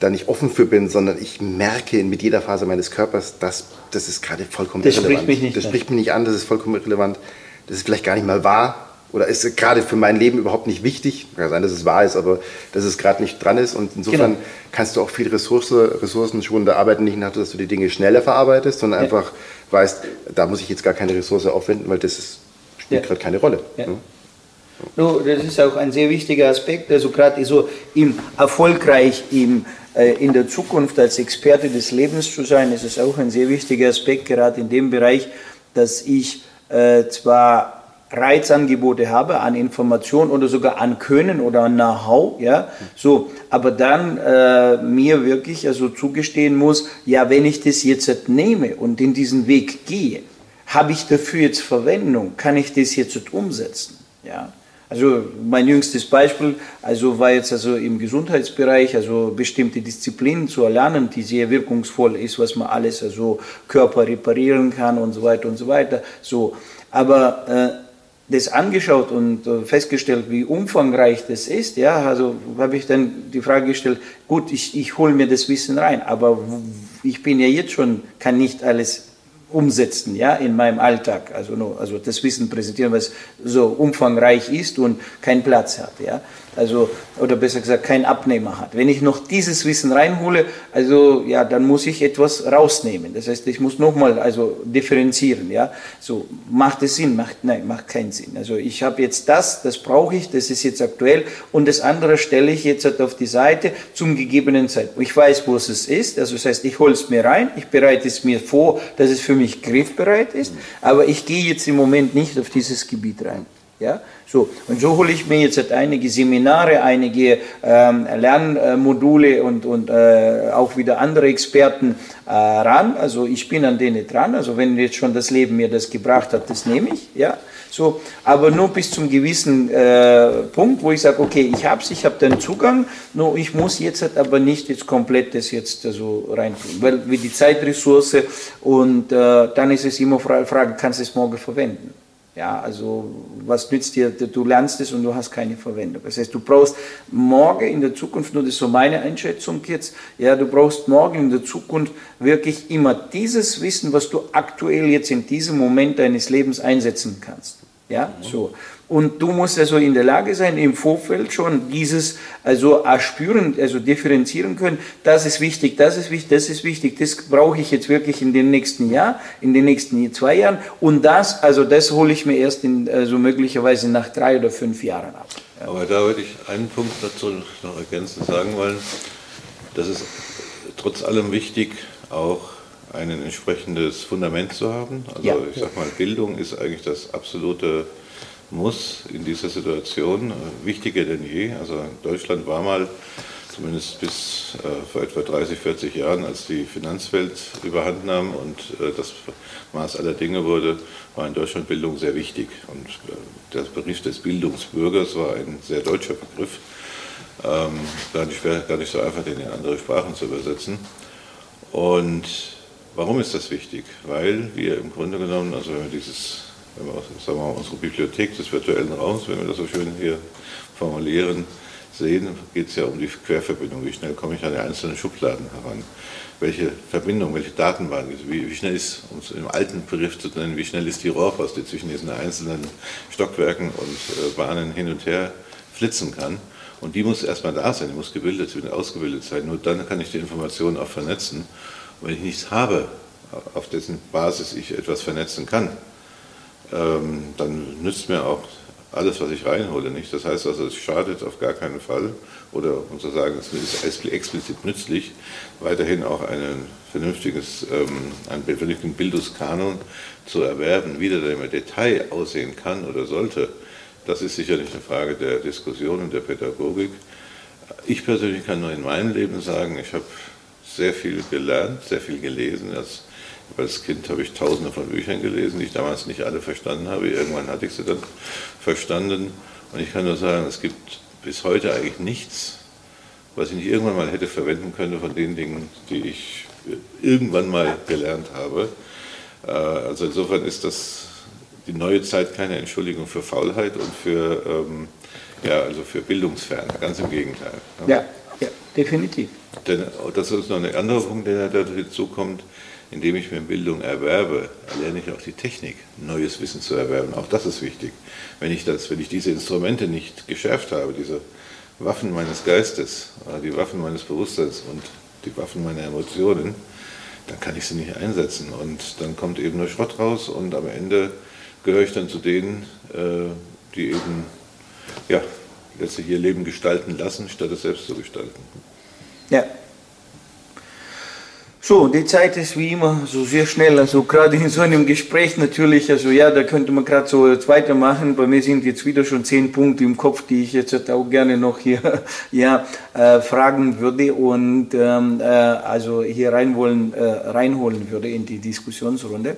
Speaker 4: da nicht offen für bin, sondern ich merke mit jeder Phase meines Körpers, dass das ist gerade vollkommen
Speaker 2: das irrelevant. Spricht mich nicht
Speaker 4: das spricht mich nicht an, das ist vollkommen irrelevant. Das ist vielleicht gar nicht mal wahr oder ist gerade für mein Leben überhaupt nicht wichtig. Kann sein, dass es wahr ist, aber dass es gerade nicht dran ist. Und insofern genau. kannst du auch viel Ressource, ressourcenschonender arbeiten, nicht nach, dass du die Dinge schneller verarbeitest, sondern ja. einfach weißt, da muss ich jetzt gar keine Ressource aufwenden, weil das ist, spielt ja. gerade keine Rolle. Ja. Hm?
Speaker 2: No, das ist auch ein sehr wichtiger Aspekt. Also gerade so im erfolgreich im in der Zukunft als Experte des Lebens zu sein, ist auch ein sehr wichtiger Aspekt, gerade in dem Bereich, dass ich äh, zwar Reizangebote habe an Informationen oder sogar an Können oder an Know-how, ja, so, aber dann äh, mir wirklich also zugestehen muss, ja, wenn ich das jetzt nehme und in diesen Weg gehe, habe ich dafür jetzt Verwendung, kann ich das jetzt umsetzen, ja. Also mein jüngstes Beispiel, also war jetzt also im Gesundheitsbereich, also bestimmte Disziplinen zu erlernen, die sehr wirkungsvoll ist, was man alles also Körper reparieren kann und so weiter und so weiter. So, aber äh, das angeschaut und äh, festgestellt, wie umfangreich das ist, ja, also habe ich dann die Frage gestellt, gut, ich, ich hole mir das Wissen rein, aber ich bin ja jetzt schon, kann nicht alles umsetzen, ja, in meinem Alltag, also, also das Wissen präsentieren, was so umfangreich ist und keinen Platz hat, ja, also, oder besser gesagt, keinen Abnehmer hat. Wenn ich noch dieses Wissen reinhole, also, ja, dann muss ich etwas rausnehmen. Das heißt, ich muss nochmal, also, differenzieren, ja. So, macht es Sinn? Macht, nein, macht keinen Sinn. Also, ich habe jetzt das, das brauche ich, das ist jetzt aktuell und das andere stelle ich jetzt halt auf die Seite zum gegebenen Zeitpunkt. Ich weiß, wo es ist, also, das heißt, ich hole es mir rein, ich bereite es mir vor, dass es für mich griffbereit ist, aber ich gehe jetzt im Moment nicht auf dieses Gebiet rein. Ja, so. Und so hole ich mir jetzt halt einige Seminare, einige ähm, Lernmodule und, und äh, auch wieder andere Experten äh, ran. Also ich bin an denen dran. Also wenn jetzt schon das Leben mir das gebracht hat, das nehme ich. Ja, so. Aber nur bis zum gewissen äh, Punkt, wo ich sage, okay, ich habe es, ich habe den Zugang, nur ich muss jetzt halt aber nicht jetzt komplett das jetzt so reintun, weil wie die Zeitressource und äh, dann ist es immer Frage, kannst du es morgen verwenden? Ja, also was nützt dir, du lernst es und du hast keine Verwendung. Das heißt, du brauchst morgen in der Zukunft, nur das ist so meine Einschätzung jetzt, ja, du brauchst morgen in der Zukunft wirklich immer dieses Wissen, was du aktuell jetzt in diesem Moment deines Lebens einsetzen kannst. Ja, so. Und du musst also in der Lage sein, im Vorfeld schon dieses also erspüren, also differenzieren können. Das ist wichtig, das ist wichtig, das ist wichtig. Das brauche ich jetzt wirklich in den nächsten Jahr, in den nächsten zwei Jahren. Und das, also das hole ich mir erst in, also möglicherweise nach drei oder fünf Jahren ab.
Speaker 3: Ja. Aber da würde ich einen Punkt dazu noch ergänzend sagen wollen. Das ist trotz allem wichtig, auch ein entsprechendes Fundament zu haben. Also ja. ich sag mal, Bildung ist eigentlich das absolute muss in dieser Situation äh, wichtiger denn je. Also Deutschland war mal, zumindest bis äh, vor etwa 30, 40 Jahren, als die Finanzwelt überhand nahm und äh, das Maß aller Dinge wurde, war in Deutschland Bildung sehr wichtig. Und der Begriff des Bildungsbürgers war ein sehr deutscher Begriff. Ähm, gar, nicht, gar nicht so einfach, den in andere Sprachen zu übersetzen. Und warum ist das wichtig? Weil wir im Grunde genommen, also wenn wir dieses wenn wir sagen wir mal, unsere Bibliothek des virtuellen Raums, wenn wir das so schön hier formulieren, sehen, geht es ja um die Querverbindung. Wie schnell komme ich an die einzelnen Schubladen heran? Welche Verbindung, welche Datenbank wie, wie schnell ist, um es im alten Begriff zu nennen, wie schnell ist die Rohrpost, die zwischen diesen einzelnen Stockwerken und äh, Bahnen hin und her flitzen kann. Und die muss erstmal da sein, die muss gebildet werden, ausgebildet sein. Nur dann kann ich die Informationen auch vernetzen. Und wenn ich nichts habe, auf dessen Basis ich etwas vernetzen kann, ähm, dann nützt mir auch alles, was ich reinhole, nicht. Das heißt also, es schadet auf gar keinen Fall, oder um zu sagen, es ist explizit nützlich, weiterhin auch einen vernünftiges, ähm, einen vernünftigen Bildungskanon zu erwerben. Wie der im Detail aussehen kann oder sollte, das ist sicherlich eine Frage der Diskussion und der Pädagogik. Ich persönlich kann nur in meinem Leben sagen, ich habe sehr viel gelernt, sehr viel gelesen. Das als Kind habe ich tausende von Büchern gelesen, die ich damals nicht alle verstanden habe. Irgendwann hatte ich sie dann verstanden. Und ich kann nur sagen, es gibt bis heute eigentlich nichts, was ich nicht irgendwann mal hätte verwenden können von den Dingen, die ich irgendwann mal gelernt habe. Äh, also insofern ist das die neue Zeit keine Entschuldigung für Faulheit und für, ähm, ja, also für Bildungsferne, ganz im Gegenteil.
Speaker 2: Ja, ja definitiv.
Speaker 3: Denn das ist noch ein anderer Punkt, der dazu kommt indem ich mir Bildung erwerbe, lerne ich auch die Technik, neues Wissen zu erwerben. Auch das ist wichtig. Wenn ich, das, wenn ich diese Instrumente nicht geschärft habe, diese Waffen meines Geistes, die Waffen meines Bewusstseins und die Waffen meiner Emotionen, dann kann ich sie nicht einsetzen. Und dann kommt eben nur Schrott raus und am Ende gehöre ich dann zu denen, äh, die eben ja, letztlich ihr Leben gestalten lassen, statt es selbst zu gestalten.
Speaker 2: Ja, So, die Zeit ist wie immer so sehr schnell, also gerade in so einem Gespräch natürlich, also ja, da könnte man gerade so jetzt weitermachen. Bei mir sind jetzt wieder schon zehn Punkte im Kopf, die ich jetzt auch gerne noch hier *laughs* ja, äh, fragen würde und ähm, äh, also hier rein wollen, äh, reinholen würde in die Diskussionsrunde.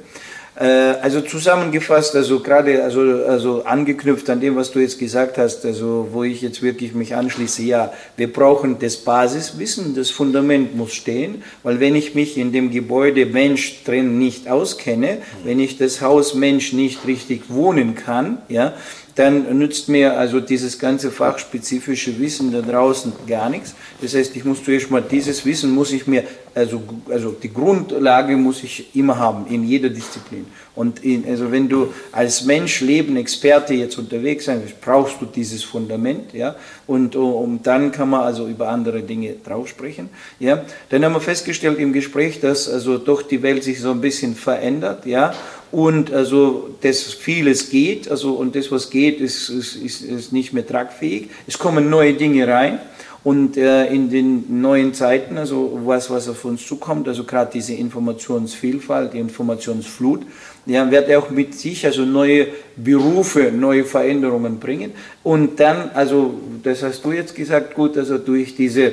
Speaker 2: Äh, also zusammengefasst, also gerade also, also angeknüpft an dem, was du jetzt gesagt hast, also wo ich jetzt wirklich mich anschließe, ja, wir brauchen das Basiswissen, das Fundament muss stehen, weil wenn ich mich in dem Gebäude Mensch drin nicht auskenne, wenn ich das Haus Mensch nicht richtig wohnen kann, ja, dann nützt mir also dieses ganze fachspezifische Wissen da draußen gar nichts. Das heißt, ich muss zuerst mal dieses Wissen, muss ich mir, also, also die Grundlage muss ich immer haben, in jeder Disziplin. Und in, also wenn du als Mensch, Leben, Experte jetzt unterwegs sein willst, brauchst du dieses Fundament, ja, und um, dann kann man also über andere Dinge drauf sprechen, ja. Dann haben wir festgestellt im Gespräch, dass also doch die Welt sich so ein bisschen verändert, ja, und also das vieles geht, also und das was geht, ist, ist, ist, ist nicht mehr tragfähig. Es kommen neue Dinge rein und äh, in den neuen Zeiten, also was was auf uns zukommt, also gerade diese Informationsvielfalt, die Informationsflut, ja, wird auch mit sich also neue Berufe, neue Veränderungen bringen und dann, also das hast du jetzt gesagt, gut, also durch diese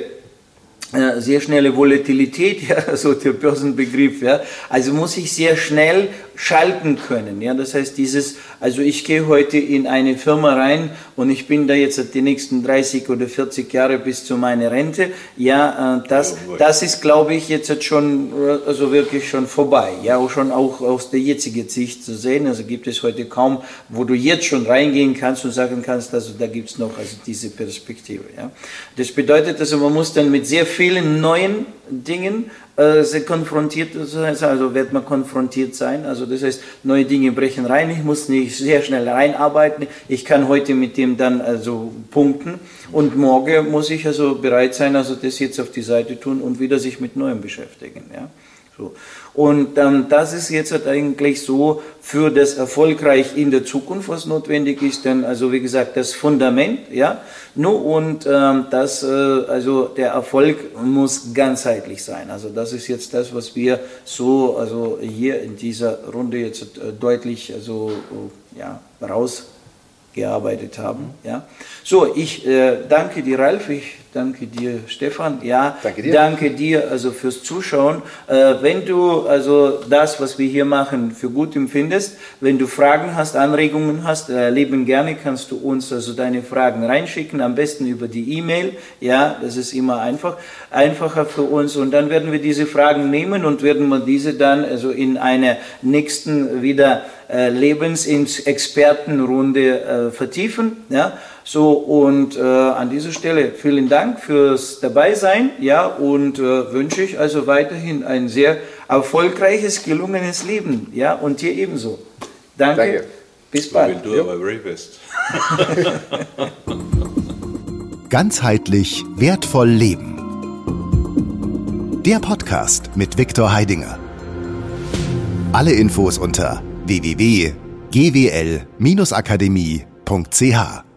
Speaker 2: äh, sehr schnelle Volatilität, *laughs* ja, so der Börsenbegriff, ja. Also muss ich sehr schnell schalten können, ja. Das heißt, dieses, also ich gehe heute in eine Firma rein und ich bin da jetzt die nächsten 30 oder 40 Jahre bis zu meiner Rente, ja, äh, das, das ist, glaube ich, jetzt schon, äh, also wirklich schon vorbei, ja, auch schon auch aus der jetzigen Sicht zu sehen. Also gibt es heute kaum, wo du jetzt schon reingehen kannst und sagen kannst, also da gibt's noch, also diese Perspektive, ja. Das bedeutet, also man muss dann mit sehr viel vielen neuen Dingen äh, konfrontiert, also wird man konfrontiert sein. Also das heißt, neue Dinge brechen rein. Ich muss nicht sehr schnell reinarbeiten. Ich kann heute mit dem dann also punkten und morgen muss ich also bereit sein, also das jetzt auf die Seite tun und wieder sich mit Neuem beschäftigen. Ja. So. Und ähm, das ist jetzt halt eigentlich so für das erfolgreich in der Zukunft, was notwendig ist, denn also wie gesagt das Fundament, ja, nur und ähm, das, äh, also der Erfolg muss ganzheitlich sein. Also das ist jetzt das, was wir so, also hier in dieser Runde jetzt äh, deutlich, also ja, rausgearbeitet haben, ja. So, ich äh, danke dir, Ralf. Ich Danke dir, Stefan. Ja, danke dir. Danke dir also fürs Zuschauen. Äh, wenn du also das, was wir hier machen, für gut empfindest, wenn du Fragen hast, Anregungen hast, äh, leben gerne, kannst du uns also deine Fragen reinschicken, am besten über die E-Mail. Ja, das ist immer einfach, einfacher für uns. Und dann werden wir diese Fragen nehmen und werden wir diese dann also in einer nächsten wieder äh, Lebensexpertenrunde äh, vertiefen. Ja, so, und äh, an dieser Stelle vielen Dank fürs Dabeisein, ja, und äh, wünsche ich also weiterhin ein sehr erfolgreiches, gelungenes Leben, ja, und dir ebenso. Danke. Danke. Bis bald.
Speaker 3: Do our very best. *laughs*
Speaker 1: Ganzheitlich wertvoll leben. Der Podcast mit Viktor Heidinger. Alle Infos unter www.gwl-akademie.ch